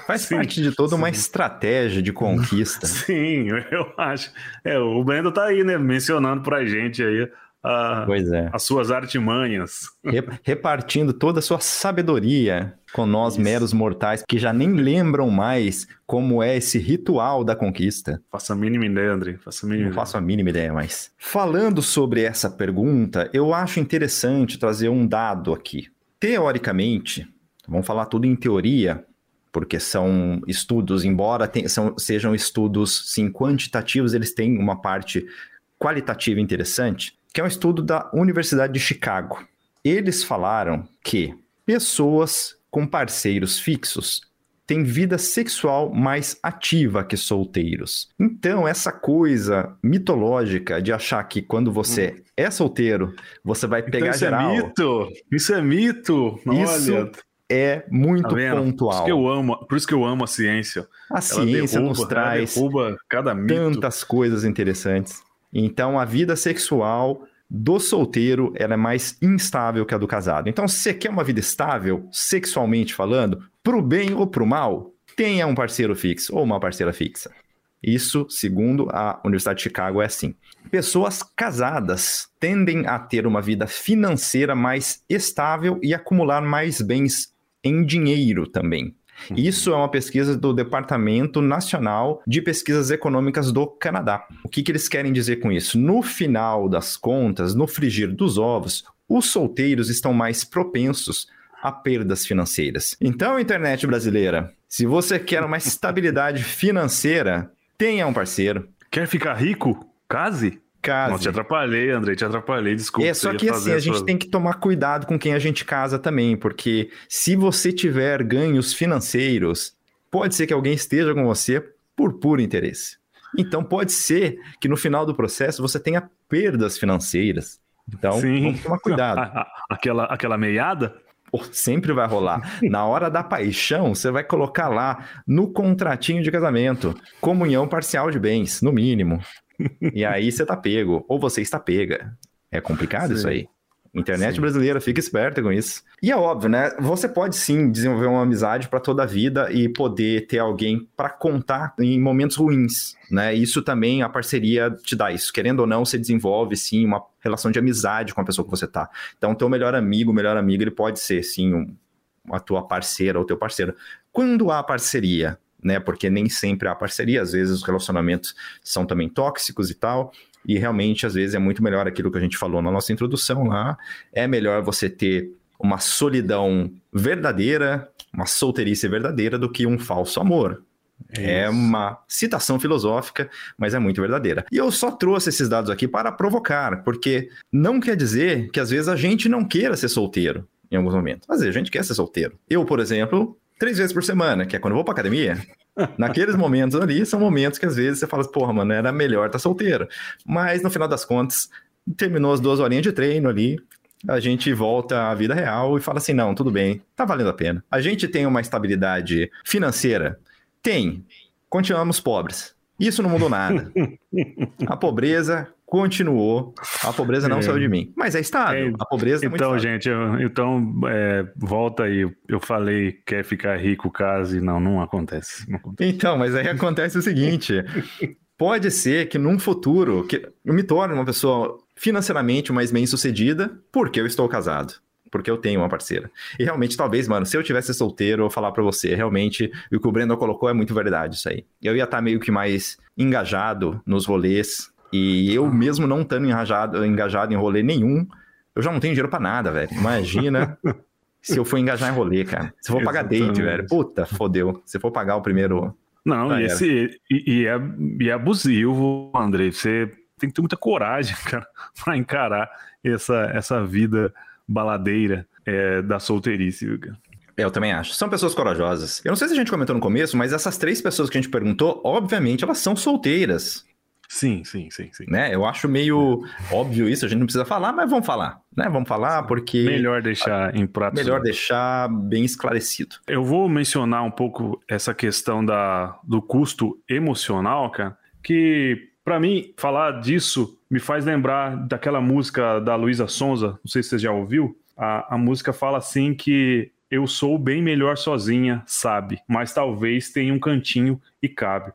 Faz sim, parte de toda sim. uma estratégia de conquista. Sim, eu acho. É, o Brandon tá aí, né, mencionando pra gente aí a, pois é. as suas artimanhas. Repartindo toda a sua sabedoria com nós, Isso. meros mortais, que já nem lembram mais como é esse ritual da conquista. Faço a mínima ideia, André. Faço a mínima Não faço a mínima ideia, mas. Falando sobre essa pergunta, eu acho interessante trazer um dado aqui. Teoricamente, vamos falar tudo em teoria, porque são estudos, embora tem, são, sejam estudos sim quantitativos, eles têm uma parte qualitativa interessante que é um estudo da Universidade de Chicago. Eles falaram que pessoas com parceiros fixos têm vida sexual mais ativa que solteiros. Então, essa coisa mitológica de achar que quando você hum. é solteiro, você vai então pegar então, isso geral. Isso é mito! Isso é mito! Isso Olha. é muito tá pontual. Por isso, que eu amo, por isso que eu amo a ciência. A ela ciência derruba, nos traz cada mito. tantas coisas interessantes. Então, a vida sexual do solteiro ela é mais instável que a do casado. Então, se você quer uma vida estável, sexualmente falando, pro bem ou pro mal, tenha um parceiro fixo ou uma parceira fixa. Isso, segundo a Universidade de Chicago, é assim. Pessoas casadas tendem a ter uma vida financeira mais estável e acumular mais bens em dinheiro também. Uhum. Isso é uma pesquisa do Departamento Nacional de Pesquisas Econômicas do Canadá. O que, que eles querem dizer com isso? No final das contas, no frigir dos ovos, os solteiros estão mais propensos a perdas financeiras. Então, internet brasileira, se você quer uma estabilidade financeira, tenha um parceiro. Quer ficar rico? Case case. Não te atrapalhei, Andrei, te atrapalhei, desculpa. É, só que assim, a gente tem que tomar cuidado com quem a gente casa também, porque se você tiver ganhos financeiros, pode ser que alguém esteja com você por puro interesse. Então pode ser que no final do processo você tenha perdas financeiras. Então, Sim. vamos tomar cuidado. aquela, aquela meiada? sempre vai rolar. Na hora da paixão, você vai colocar lá no contratinho de casamento, comunhão parcial de bens, no mínimo e aí você tá pego, ou você está pega. É complicado sim. isso aí. Internet sim. brasileira, fica esperta com isso. E é óbvio, né? Você pode sim desenvolver uma amizade para toda a vida e poder ter alguém para contar em momentos ruins, né? Isso também a parceria te dá isso. Querendo ou não, você desenvolve sim uma relação de amizade com a pessoa que você tá. Então, teu melhor amigo, melhor amigo, ele pode ser sim um, a tua parceira ou teu parceiro. Quando há parceria, né? Porque nem sempre há parceria, às vezes os relacionamentos são também tóxicos e tal. E realmente, às vezes, é muito melhor aquilo que a gente falou na nossa introdução lá. É melhor você ter uma solidão verdadeira, uma solteirice verdadeira, do que um falso amor. É, é uma citação filosófica, mas é muito verdadeira. E eu só trouxe esses dados aqui para provocar, porque não quer dizer que às vezes a gente não queira ser solteiro em alguns momentos. Às vezes a gente quer ser solteiro. Eu, por exemplo, três vezes por semana, que é quando eu vou pra academia. Naqueles momentos ali, são momentos que às vezes você fala, porra, mano, era melhor estar tá solteiro. Mas no final das contas, terminou as duas horinhas de treino ali, a gente volta à vida real e fala assim: não, tudo bem, tá valendo a pena. A gente tem uma estabilidade financeira? Tem. Continuamos pobres. Isso não mudou nada. A pobreza continuou. A pobreza não é. saiu de mim. Mas é estável. É, a pobreza é Então, gente, eu, então é, volta aí. Eu falei quer ficar rico caso e não, não acontece, não acontece. Então, mas aí acontece o seguinte. Pode ser que num futuro que eu me torne uma pessoa financeiramente mais bem sucedida porque eu estou casado porque eu tenho uma parceira. E realmente, talvez, mano, se eu tivesse solteiro, eu falar para você, realmente, o que o Breno colocou é muito verdade isso aí. Eu ia estar tá meio que mais engajado nos rolês, e eu mesmo não estando engajado, engajado em rolê nenhum, eu já não tenho dinheiro para nada, velho. Imagina se eu for engajar em rolê, cara. Se eu for pagar date, velho. Puta, fodeu. Se eu for pagar o primeiro. Não, e, esse, e, e, é, e é abusivo, André. Você tem que ter muita coragem, cara, para encarar essa, essa vida baladeira é, da solteirice, cara. Eu também acho. São pessoas corajosas. Eu não sei se a gente comentou no começo, mas essas três pessoas que a gente perguntou, obviamente, elas são solteiras. Sim, sim, sim, sim. Né? Eu acho meio óbvio isso, a gente não precisa falar, mas vamos falar, né? Vamos falar porque Melhor deixar em pratos. melhor deixar bem esclarecido. Eu vou mencionar um pouco essa questão da, do custo emocional, cara, que para mim falar disso me faz lembrar daquela música da Luísa Sonza, não sei se você já ouviu. A, a música fala assim que eu sou bem melhor sozinha, sabe? Mas talvez tenha um cantinho e cabe.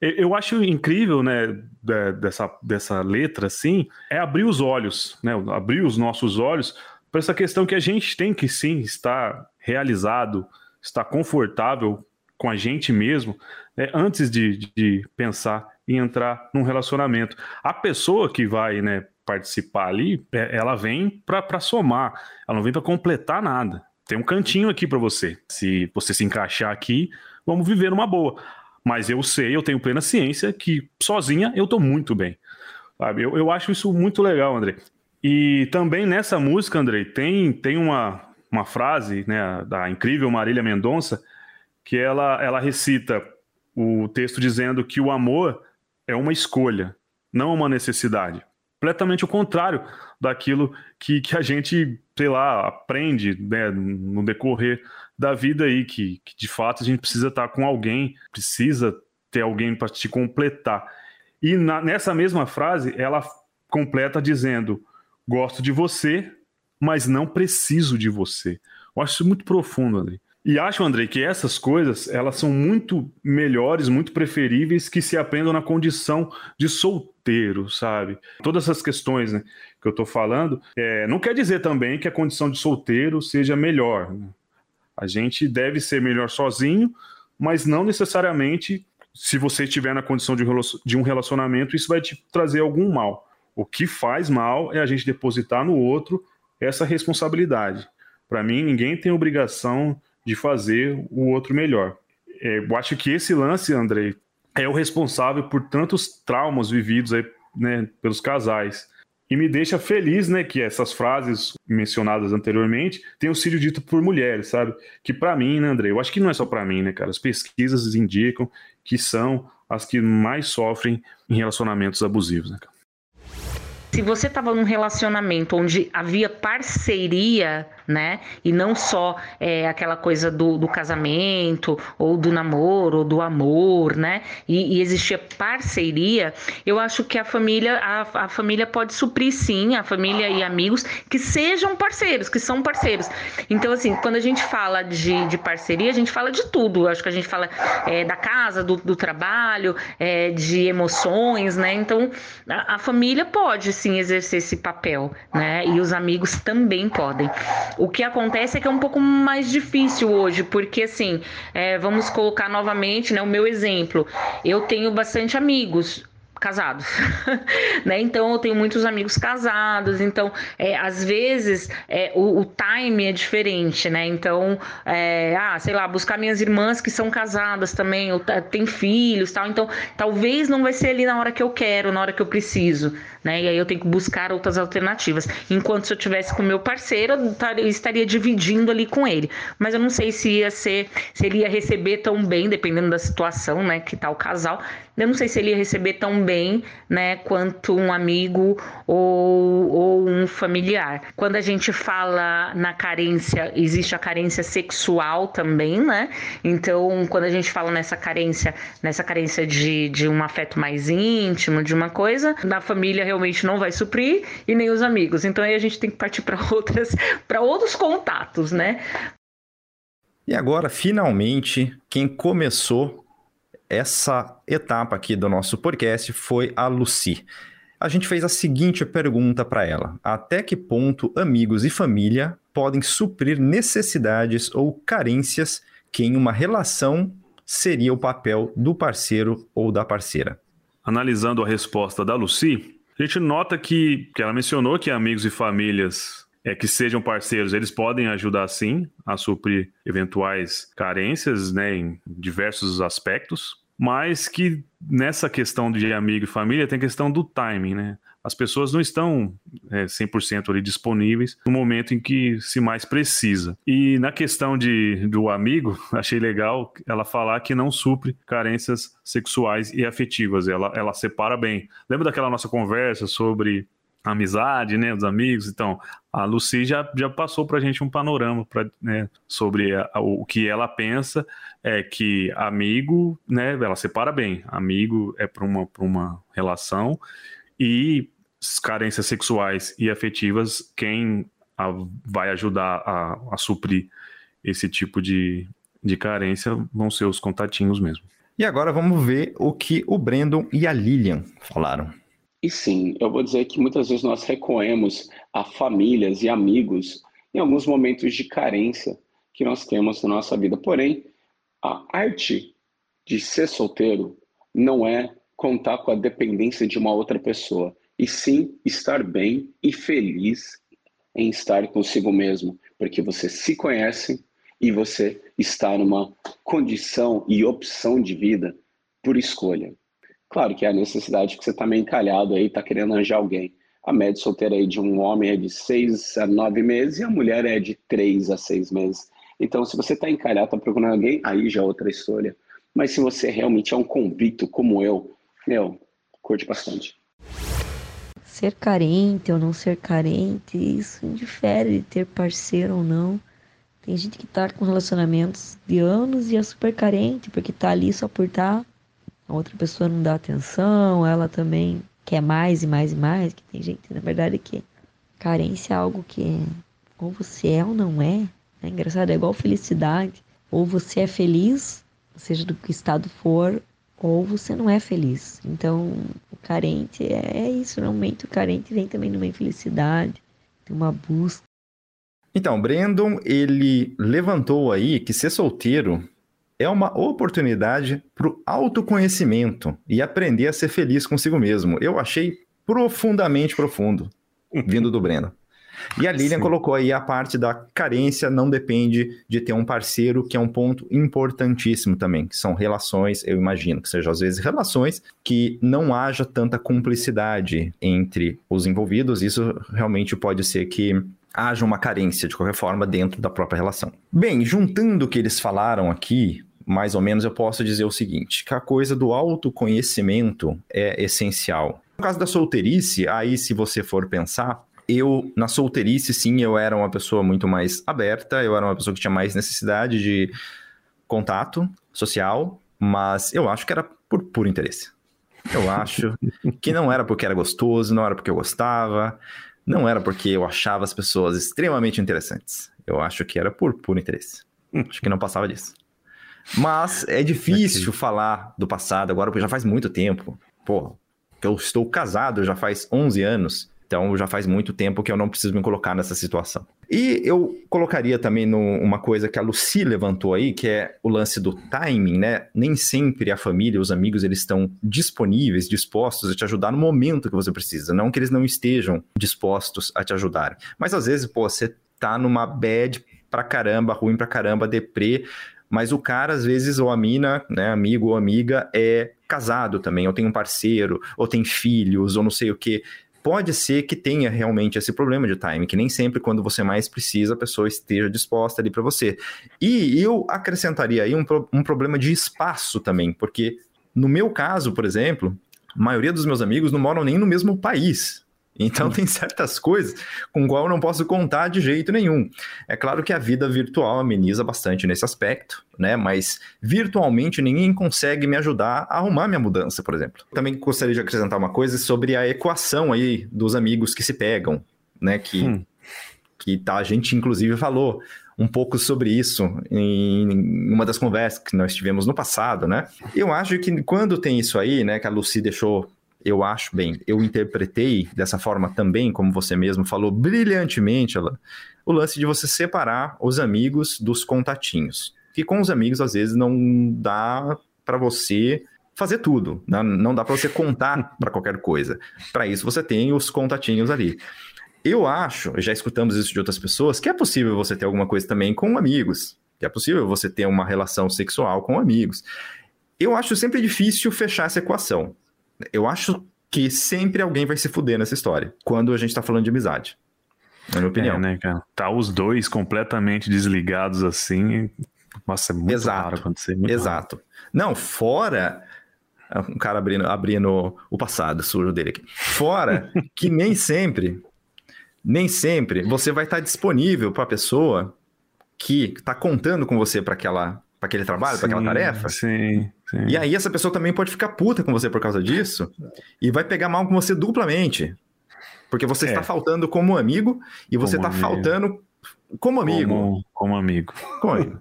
Eu- acho incrível, né, de- dessa, dessa letra, assim, é abrir os olhos, né, abrir os nossos olhos para essa questão que a gente tem que sim estar realizado, estar confortável com a gente mesmo, né, antes de, de pensar em entrar num relacionamento. A pessoa que vai, né, participar ali, é- ela vem para somar, ela não vem para completar nada. Tem um cantinho aqui para você. Se você se encaixar aqui, vamos viver numa boa. Mas eu sei, eu tenho plena ciência que sozinha eu tô muito bem. Sabe? Eu, eu acho isso muito legal, André. E também nessa música, André, tem, tem uma, uma frase né, da incrível Marília Mendonça que ela, ela recita o texto dizendo que o amor é uma escolha, não uma necessidade. Completamente o contrário daquilo que, que a gente, sei lá, aprende né, no decorrer da vida aí, que, que de fato a gente precisa estar com alguém, precisa ter alguém para te completar. E na- nessa mesma frase, ela completa dizendo: Gosto de você, mas não preciso de você. Eu acho isso muito profundo, André. E acho, André, que essas coisas elas são muito melhores, muito preferíveis que se aprendam na condição de solteiro, sabe? Todas essas questões né, que eu estou falando, é, não quer dizer também que a condição de solteiro seja melhor. né? A gente deve ser melhor sozinho, mas não necessariamente se você estiver na condição de um relacionamento, isso vai te trazer algum mal. O que faz mal é a gente depositar no outro essa responsabilidade. Para mim, ninguém tem obrigação de fazer o outro melhor. É, eu acho que esse lance, Andrei, é o responsável por tantos traumas vividos aí, né, pelos casais. E me deixa feliz, né, que essas frases mencionadas anteriormente tenham sido ditas por mulheres, sabe? Que para mim, né, André, eu acho que não é só para mim, né, cara? As pesquisas indicam que são as que mais sofrem em relacionamentos abusivos, né, cara? Se você estava num relacionamento onde havia parceria, né, e não só é, aquela coisa do, do casamento, ou do namoro, ou do amor, né, e, e existia parceria, eu acho que a família, a, a família pode suprir sim, a família e amigos que sejam parceiros, que são parceiros. Então, assim, quando a gente fala de, de parceria, a gente fala de tudo. Eu acho que a gente fala é, da casa, do, do trabalho, é, de emoções, né? Então, a, a família pode sim exercer esse papel, né? E os amigos também podem. O que acontece é que é um pouco mais difícil hoje, porque assim, é, vamos colocar novamente, né? O meu exemplo. Eu tenho bastante amigos casados, né? Então eu tenho muitos amigos casados, então é, às vezes é, o, o time é diferente, né? Então, é, ah, sei lá, buscar minhas irmãs que são casadas também, ou têm filhos, tal. Então, talvez não vai ser ali na hora que eu quero, na hora que eu preciso, né? E aí eu tenho que buscar outras alternativas. Enquanto se eu tivesse com meu parceiro, eu estaria dividindo ali com ele. Mas eu não sei se ia ser, se ele ia receber tão bem, dependendo da situação, né? Que tá o casal. Eu não sei se ele ia receber tão bem, né, quanto um amigo ou, ou um familiar. Quando a gente fala na carência, existe a carência sexual também, né? Então, quando a gente fala nessa carência, nessa carência de, de um afeto mais íntimo, de uma coisa, na família realmente não vai suprir e nem os amigos. Então aí a gente tem que partir para outras, para outros contatos, né? E agora, finalmente, quem começou essa etapa aqui do nosso podcast foi a Lucy. A gente fez a seguinte pergunta para ela: Até que ponto amigos e família podem suprir necessidades ou carências que em uma relação seria o papel do parceiro ou da parceira? Analisando a resposta da Lucy, a gente nota que, que ela mencionou que amigos e famílias é, que sejam parceiros, eles podem ajudar sim a suprir eventuais carências né, em diversos aspectos, mas que nessa questão de amigo e família tem questão do timing, né? as pessoas não estão é, 100% ali disponíveis no momento em que se mais precisa. E na questão de, do amigo, achei legal ela falar que não supre carências sexuais e afetivas, ela, ela separa bem. Lembra daquela nossa conversa sobre amizade, né, dos amigos. Então, a Lucy já, já passou para a gente um panorama pra, né, sobre a, a, o que ela pensa é que amigo, né, ela separa bem. Amigo é para uma, uma relação e carências sexuais e afetivas, quem a, vai ajudar a, suprir esse tipo de, de carência vão ser os contatinhos mesmo. E agora vamos ver o que o Brandon e a Lilian falaram. E sim, eu vou dizer que muitas vezes nós recorremos a famílias e amigos em alguns momentos de carência que nós temos na nossa vida. Porém, a arte de ser solteiro não é contar com a dependência de uma outra pessoa, e sim estar bem e feliz em estar consigo mesmo, porque você se conhece e você está numa condição e opção de vida por escolha. Claro que é a necessidade que você está meio encalhado aí, está querendo arranjar alguém. A média solteira aí de um homem é de seis a nove meses e a mulher é de três a seis meses. Então, se você está encalhado, está procurando alguém, aí já é outra história. Mas se você realmente é um convicto como eu, meu, curte bastante. Ser carente ou não ser carente, isso indifere de ter parceiro ou não. Tem gente que tá com relacionamentos de anos e é super carente, porque tá ali só por. Tá a outra pessoa não dá atenção, ela também quer mais e mais e mais, que tem gente, na verdade, que carência é algo que ou você é ou não é. É engraçado, é igual felicidade. Ou você é feliz, seja do que estado for, ou você não é feliz. Então, o carente é, é isso, normalmente o carente vem também numa infelicidade, de uma busca. Então, Brandon, ele levantou aí que ser solteiro é uma oportunidade para o autoconhecimento e aprender a ser feliz consigo mesmo. Eu achei profundamente profundo, vindo do Breno. E a Lilian Sim. colocou aí a parte da carência não depende de ter um parceiro, que é um ponto importantíssimo também, que são relações, eu imagino que sejam às vezes relações que não haja tanta cumplicidade entre os envolvidos, isso realmente pode ser que haja uma carência de qualquer forma dentro da própria relação. Bem, juntando o que eles falaram aqui, mais ou menos, eu posso dizer o seguinte: que a coisa do autoconhecimento é essencial. No caso da solteirice, aí se você for pensar, eu, na solteirice, sim, eu era uma pessoa muito mais aberta, eu era uma pessoa que tinha mais necessidade de contato social, mas eu acho que era por puro interesse. Eu acho que não era porque era gostoso, não era porque eu gostava, não era porque eu achava as pessoas extremamente interessantes. Eu acho que era por puro interesse. Acho que não passava disso. Mas é difícil falar do passado agora, porque já faz muito tempo. Pô, eu estou casado já faz 11 anos. Então já faz muito tempo que eu não preciso me colocar nessa situação. E eu colocaria também no, uma coisa que a Lucy levantou aí, que é o lance do timing, né? Nem sempre a família, os amigos, eles estão disponíveis, dispostos a te ajudar no momento que você precisa. Não que eles não estejam dispostos a te ajudar. Mas às vezes, pô, você tá numa bad pra caramba, ruim pra caramba, deprê, mas o cara, às vezes, ou a mina, né, amigo ou amiga, é casado também, ou tem um parceiro, ou tem filhos, ou não sei o que. Pode ser que tenha realmente esse problema de time, que nem sempre, quando você mais precisa, a pessoa esteja disposta ali para você. E eu acrescentaria aí um, um problema de espaço também, porque no meu caso, por exemplo, a maioria dos meus amigos não moram nem no mesmo país. Então, tem certas coisas com qual eu não posso contar de jeito nenhum. É claro que a vida virtual ameniza bastante nesse aspecto, né? Mas virtualmente ninguém consegue me ajudar a arrumar minha mudança, por exemplo. Também gostaria de acrescentar uma coisa sobre a equação aí dos amigos que se pegam, né? Que, hum. que tá, a gente, inclusive, falou um pouco sobre isso em uma das conversas que nós tivemos no passado, né? Eu acho que quando tem isso aí, né, que a Lucy deixou eu acho bem, eu interpretei dessa forma também, como você mesmo falou brilhantemente, ela, o lance de você separar os amigos dos contatinhos. Que com os amigos, às vezes, não dá para você fazer tudo, né? não dá para você contar para qualquer coisa. Para isso, você tem os contatinhos ali. Eu acho, já escutamos isso de outras pessoas, que é possível você ter alguma coisa também com amigos, que é possível você ter uma relação sexual com amigos. Eu acho sempre difícil fechar essa equação eu acho que sempre alguém vai se fuder nessa história, quando a gente tá falando de amizade. Na minha opinião. É, né, cara? Tá os dois completamente desligados assim. Nossa, é muito Exato. raro acontecer. muito raro. Exato. Não, fora. Um cara abrindo, abrindo o passado sujo dele aqui. Fora que nem sempre, nem sempre você vai estar disponível para a pessoa que está contando com você para aquela para aquele trabalho, para aquela tarefa. Sim, sim. E aí essa pessoa também pode ficar puta com você por causa disso e vai pegar mal com você duplamente. Porque você É. está faltando como amigo e você Como está amigo. faltando como amigo. Como, como amigo. Como amigo.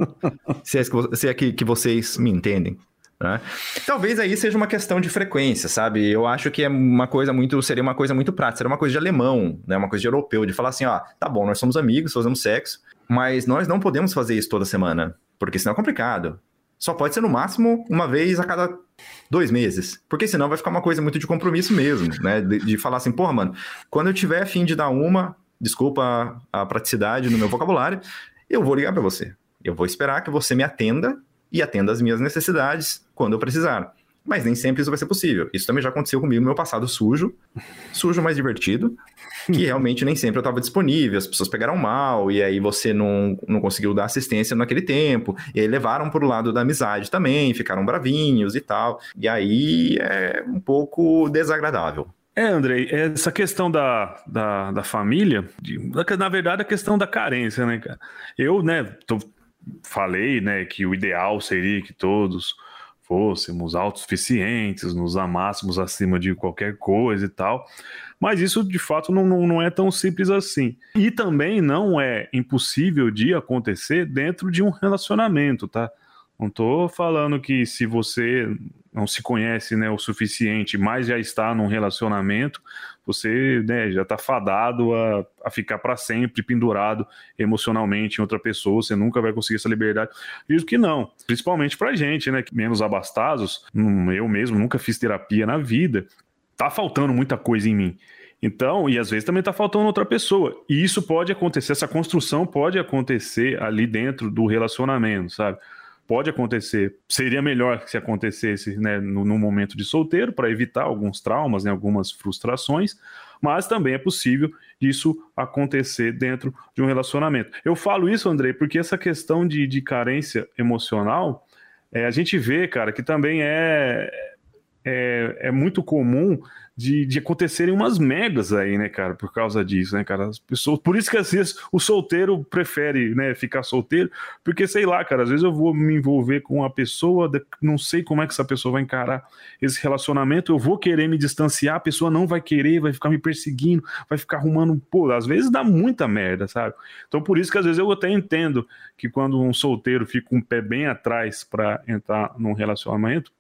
se é, que se é que, que vocês me entendem. né? Talvez aí seja uma questão de frequência, sabe? Eu acho que é uma coisa muito. Seria uma coisa muito prática, seria uma coisa de alemão, né? Uma coisa de europeu, de falar assim, ó, tá bom, nós somos amigos, fazemos sexo, mas nós não podemos fazer isso toda semana, porque senão é complicado. Só pode ser no máximo uma vez a cada dois meses. Porque senão vai ficar uma coisa muito de compromisso mesmo, né? De, de falar assim, porra, mano, quando eu tiver fim de dar uma, desculpa a, a praticidade no meu vocabulário, eu vou ligar pra você. Eu vou esperar que você me atenda e atenda as minhas necessidades quando eu precisar. Mas nem sempre isso vai ser possível. Isso também já aconteceu comigo no meu passado sujo, sujo mais divertido, que realmente nem sempre eu estava disponível, as pessoas pegaram mal, e aí você não, não conseguiu dar assistência naquele tempo, e aí levaram pro lado da amizade também, ficaram bravinhos e tal. E aí é um pouco desagradável. É, Andrei, essa questão da, da, da família, de- na verdade, a questão da carência, né, cara? Eu, né, tô- falei, né, que o ideal seria que todos fôssemos autossuficientes, nos amássemos acima de qualquer coisa e tal, mas isso de fato não, não, é tão simples assim. E também não é impossível de acontecer dentro de um relacionamento, tá? Não tô falando que se você não se conhece né, o suficiente, mas já está num relacionamento, você né, já está fadado a, a ficar para sempre pendurado emocionalmente em outra pessoa, você nunca vai conseguir essa liberdade. Digo que não, principalmente para gente, né, menos abastados, hum, eu mesmo nunca fiz terapia na vida, tá faltando muita coisa em mim. Então, e às vezes também tá faltando outra pessoa. E isso pode acontecer, essa construção pode acontecer ali dentro do relacionamento, sabe? Pode acontecer. Seria melhor que se acontecesse né, no, no momento de solteiro, para evitar alguns traumas, né, algumas frustrações, mas também é possível disso acontecer dentro de um relacionamento. Eu falo isso, Andrei, porque essa questão de, de carência emocional, é, a gente vê, cara, que também é, é, é muito comum de, de acontecerem umas megas aí, né, cara, por causa disso, né, cara? As pessoas, por isso que às vezes o solteiro prefere, né, ficar solteiro, porque sei lá, cara, às vezes eu vou me envolver com uma pessoa, não sei como é que essa pessoa vai encarar esse relacionamento, eu vou querer me distanciar, a pessoa não vai querer, vai ficar me perseguindo, vai ficar arrumando, pô, às vezes dá muita merda, sabe? Então por isso que às vezes eu até entendo que quando um solteiro fica um pé bem atrás para entrar num relacionamento,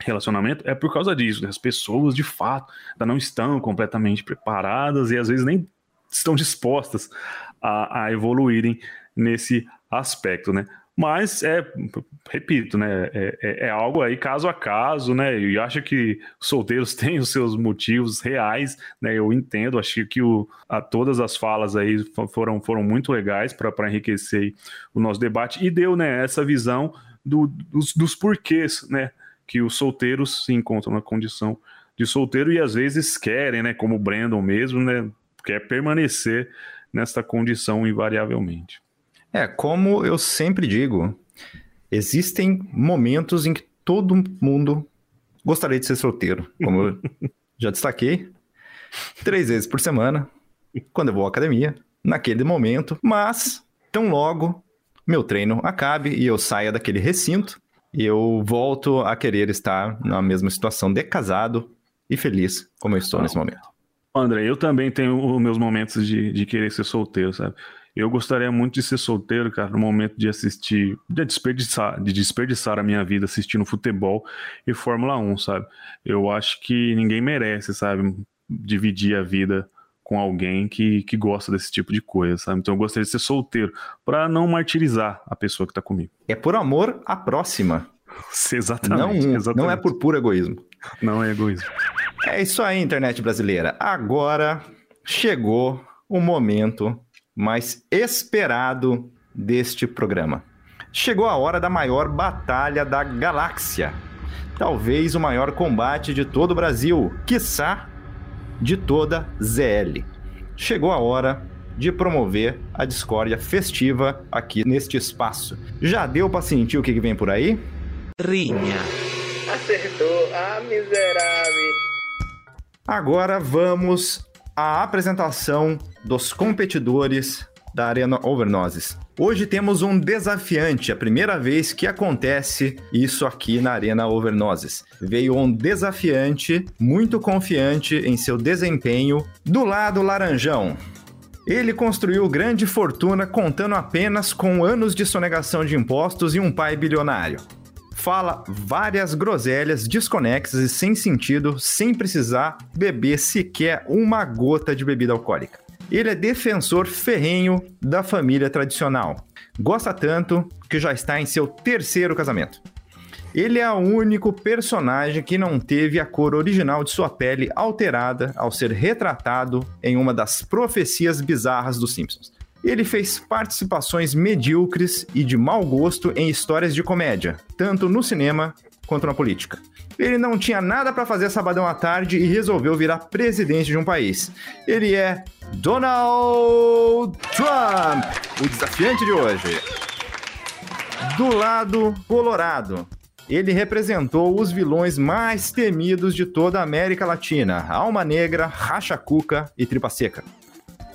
relacionamento é por causa disso. né? As pessoas, de fato, ainda não estão completamente preparadas e às vezes nem estão dispostas a, a evoluírem nesse aspecto, né? Mas é, repito, né? É, é- é algo aí caso a caso, né? E acho que os solteiros têm os seus motivos reais, né? Eu entendo, acho que o, a, todas as falas aí fo- foram, foram muito legais para enriquecer o nosso debate e deu, né? Essa visão do- dos, dos porquês, né? Que os solteiros se encontram na condição de solteiro e às vezes querem, né, como o Brandon mesmo, né, quer permanecer nessa condição invariavelmente. É, como eu sempre digo, existem momentos em que todo mundo gostaria de ser solteiro. Como eu já destaquei, três vezes por semana, quando eu vou à academia, naquele momento. Mas, tão logo meu treino acabe e eu saia daquele recinto, eu volto a querer estar na mesma situação de casado e feliz como eu estou nesse momento. André, eu também tenho os meus momentos de, de querer ser solteiro, sabe? Eu gostaria muito de ser solteiro, cara, no momento de assistir, de desperdiçar, de desperdiçar a minha vida assistindo futebol e Fórmula 1, sabe? Eu acho que ninguém merece, sabe, dividir a vida com alguém que, que gosta desse tipo de coisa, sabe? Então eu gostaria de ser solteiro, para não martirizar a pessoa que tá comigo. É por amor à próxima. Exatamente, Não, exatamente. não é por puro egoísmo. Não é egoísmo. É isso aí, internet brasileira. Agora chegou o momento mais esperado deste programa. Chegou a hora da maior batalha da galáxia. Talvez o maior combate de todo o Brasil, quiçá de toda ZL. Chegou a hora de promover a discórdia festiva aqui neste espaço. Já deu para sentir o que que vem por aí? Rinha. Acertou. Ah, miserável. Agora vamos à apresentação dos competidores da Arena Overnoses. Hoje temos um desafiante, a primeira vez que acontece isso aqui na Arena Overnoses. Veio um desafiante muito confiante em seu desempenho do lado laranjão. Ele construiu grande fortuna contando apenas com anos de sonegação de impostos e um pai bilionário. Fala várias groselhas desconexas e sem sentido, sem precisar beber sequer uma gota de bebida alcoólica. Ele é defensor ferrenho da família tradicional. Gosta tanto que já está em seu terceiro casamento. Ele é o único personagem que não teve a cor original de sua pele alterada ao ser retratado em uma das profecias bizarras dos Simpsons. Ele fez participações medíocres e de mau gosto em histórias de comédia, tanto no cinema quanto na política. Ele não tinha nada para fazer sabadão à tarde e resolveu virar presidente de um país. Ele é Donald Trump, o desafiante de hoje. Do lado colorado, ele representou os vilões mais temidos de toda a América Latina: Alma Negra, Racha Cuca e Tripa Seca.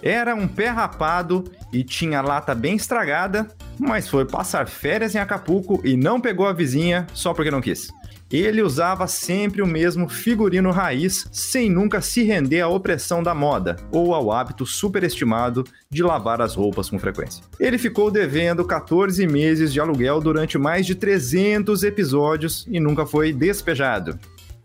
Era um pé rapado e tinha lata bem estragada, mas foi passar férias em Acapulco e não pegou a vizinha só porque não quis. Ele usava sempre o mesmo figurino raiz, sem nunca se render à opressão da moda ou ao hábito superestimado de lavar as roupas com frequência. Ele ficou devendo 14 meses de aluguel durante mais de 300 episódios e nunca foi despejado.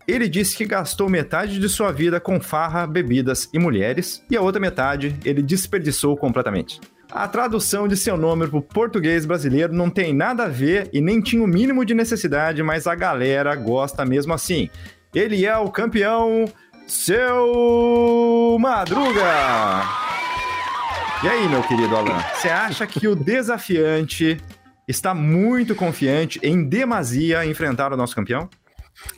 Ele disse que gastou metade de sua vida com farra, bebidas e mulheres, e a outra metade ele desperdiçou completamente. A tradução de seu nome para o português brasileiro não tem nada a ver e nem tinha o mínimo de necessidade, mas a galera gosta mesmo assim. Ele é o campeão, seu Madruga! E aí, meu querido Alan, você acha que o desafiante está muito confiante em demasia enfrentar o nosso campeão?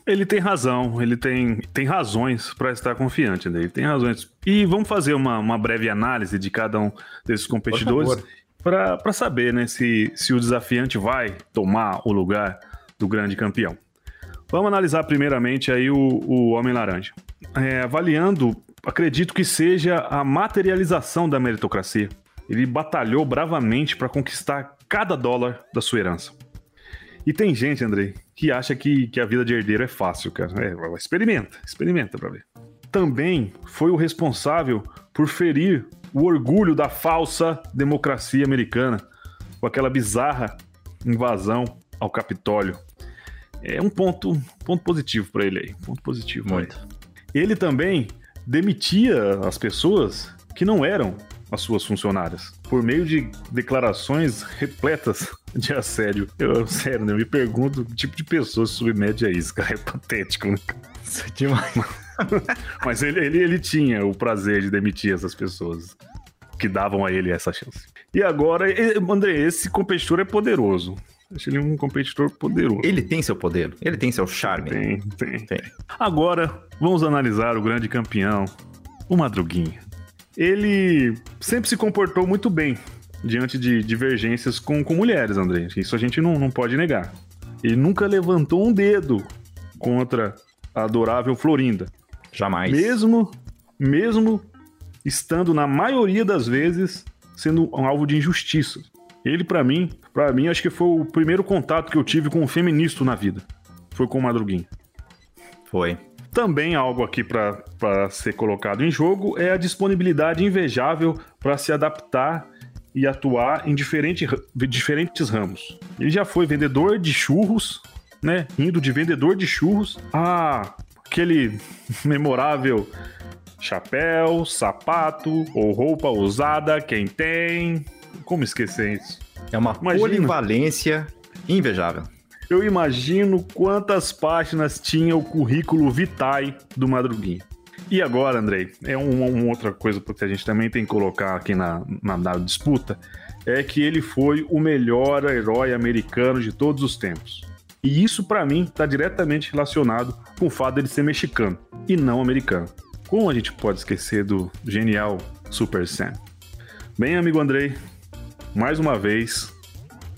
Ele tem razão, ele tem, tem razões para estar confiante, né? ele tem razões. E vamos fazer uma, uma breve análise de cada um desses competidores para saber né, se, se o desafiante vai tomar o lugar do grande campeão. Vamos analisar primeiramente aí o, o Homem Laranja. É, avaliando, acredito que seja a materialização da meritocracia. Ele batalhou bravamente para conquistar cada dólar da sua herança. E tem gente, Andrei, que acha que, que a vida de herdeiro é fácil, cara. É, experimenta, experimenta pra ver. Também foi o responsável por ferir o orgulho da falsa democracia americana com aquela bizarra invasão ao Capitólio. É um ponto, ponto positivo para ele aí, ponto positivo. Muito. Ele também demitia as pessoas que não eram as suas funcionárias por meio de declarações repletas de assédio. Eu, sério, né? Eu me pergunto que tipo de pessoa se submete a isso, cara. É patético, né? Isso é demais. Mas ele, ele, ele tinha o prazer de demitir essas pessoas que davam a ele essa chance. E agora, André, esse competidor é poderoso. Acho ele um competidor poderoso. Ele tem seu poder, ele tem seu charme. Tem, tem. tem. Agora, vamos analisar o grande campeão, o Madruguinha. Ele sempre se comportou muito bem diante de divergências com, com mulheres, André. Isso a gente não, não pode negar. Ele nunca levantou um dedo contra a adorável Florinda. Jamais. Mesmo, mesmo estando na maioria das vezes sendo um alvo de injustiça. Ele para mim, para mim acho que foi o primeiro contato que eu tive com um feminista na vida. Foi com o Madruguinha. Foi. Também algo aqui para ser colocado em jogo é a disponibilidade invejável para se adaptar e atuar em diferente, diferentes ramos. Ele já foi vendedor de churros, né? Indo de vendedor de churros a aquele memorável chapéu, sapato ou roupa usada, quem tem. Como esquecer isso? É uma Imagina. polivalência invejável. Eu imagino quantas páginas tinha o currículo vitae do Madruguinha. E agora, Andrei, é uma, uma outra coisa que a gente também tem que colocar aqui na, na, na disputa, é que ele foi o melhor herói americano de todos os tempos. E isso, para mim, está diretamente relacionado com o fato dele ser mexicano e não americano. como a gente pode esquecer do genial Super Sam? Bem, amigo Andrei, mais uma vez,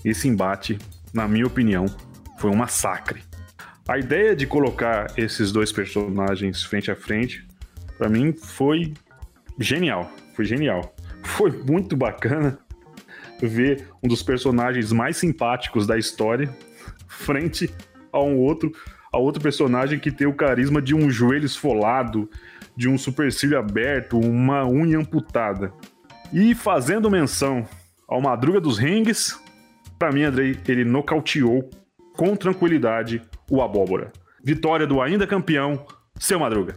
esse embate, na minha opinião, foi um massacre. A ideia de colocar esses dois personagens frente a frente, para mim, foi genial. Foi genial. Foi muito bacana ver um dos personagens mais simpáticos da história frente a um outro, a outro personagem que tem o carisma de um joelho esfolado, de um supercílio aberto, uma unha amputada. E fazendo menção ao Madruga dos Rings, para mim, Andrei, ele nocauteou com tranquilidade o Abóbora. Vitória do ainda campeão, seu Madruga.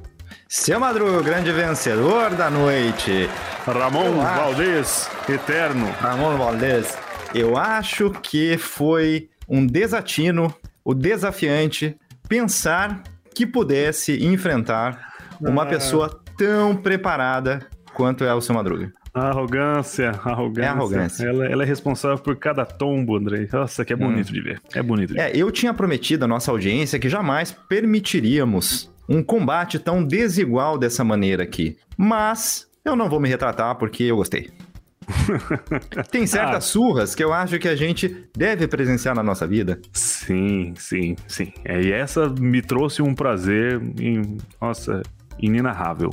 Seu Madruga, grande vencedor da noite. Ramon Valdez, eterno. Ramon Valdez. Eu acho que foi um desatino, o desafiante, pensar que pudesse enfrentar uma Ah. pessoa tão preparada quanto é o seu Madruga. Arrogância, arrogância. É arrogância. Ela, ela é responsável por cada tombo, Andrei. Nossa, que é bonito de ver. É bonito de ver. É, eu tinha prometido à nossa audiência que jamais permitiríamos um combate tão desigual dessa maneira aqui. Mas eu não vou me retratar porque eu gostei. Tem certas Ah. surras que eu acho que a gente deve presenciar na nossa vida. Sim, sim, sim. É, e essa me trouxe um prazer, em, nossa, inenarrável.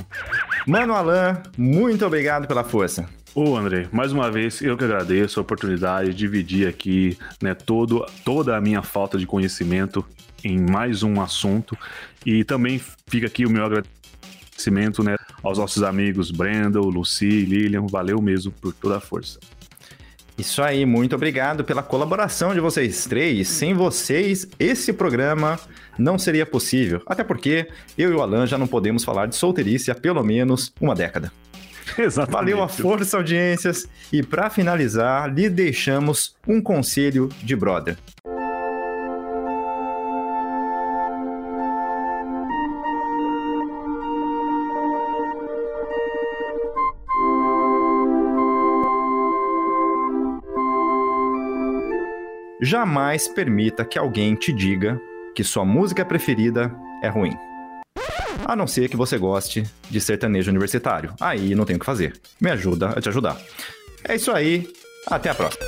Mano Alan, muito obrigado pela força. Ô, André, mais uma vez eu que agradeço a oportunidade de dividir aqui né, todo, toda a minha falta de conhecimento em mais um assunto. E também fica aqui o meu agradecimento né, aos nossos amigos Brenda, Lucy, Lilian. Valeu mesmo por toda a força. Isso aí, muito obrigado pela colaboração de vocês três. Sem vocês, esse programa não seria possível. Até porque eu e o Alan já não podemos falar de solteirice há pelo menos uma década. Exatamente. Valeu a força, audiências. E para finalizar, lhe deixamos um conselho de brother. Jamais permita que alguém te diga que sua música preferida é ruim. A não ser que você goste de sertanejo universitário. Aí não tem o que fazer. Me ajuda a te ajudar. É isso aí. Até a próxima.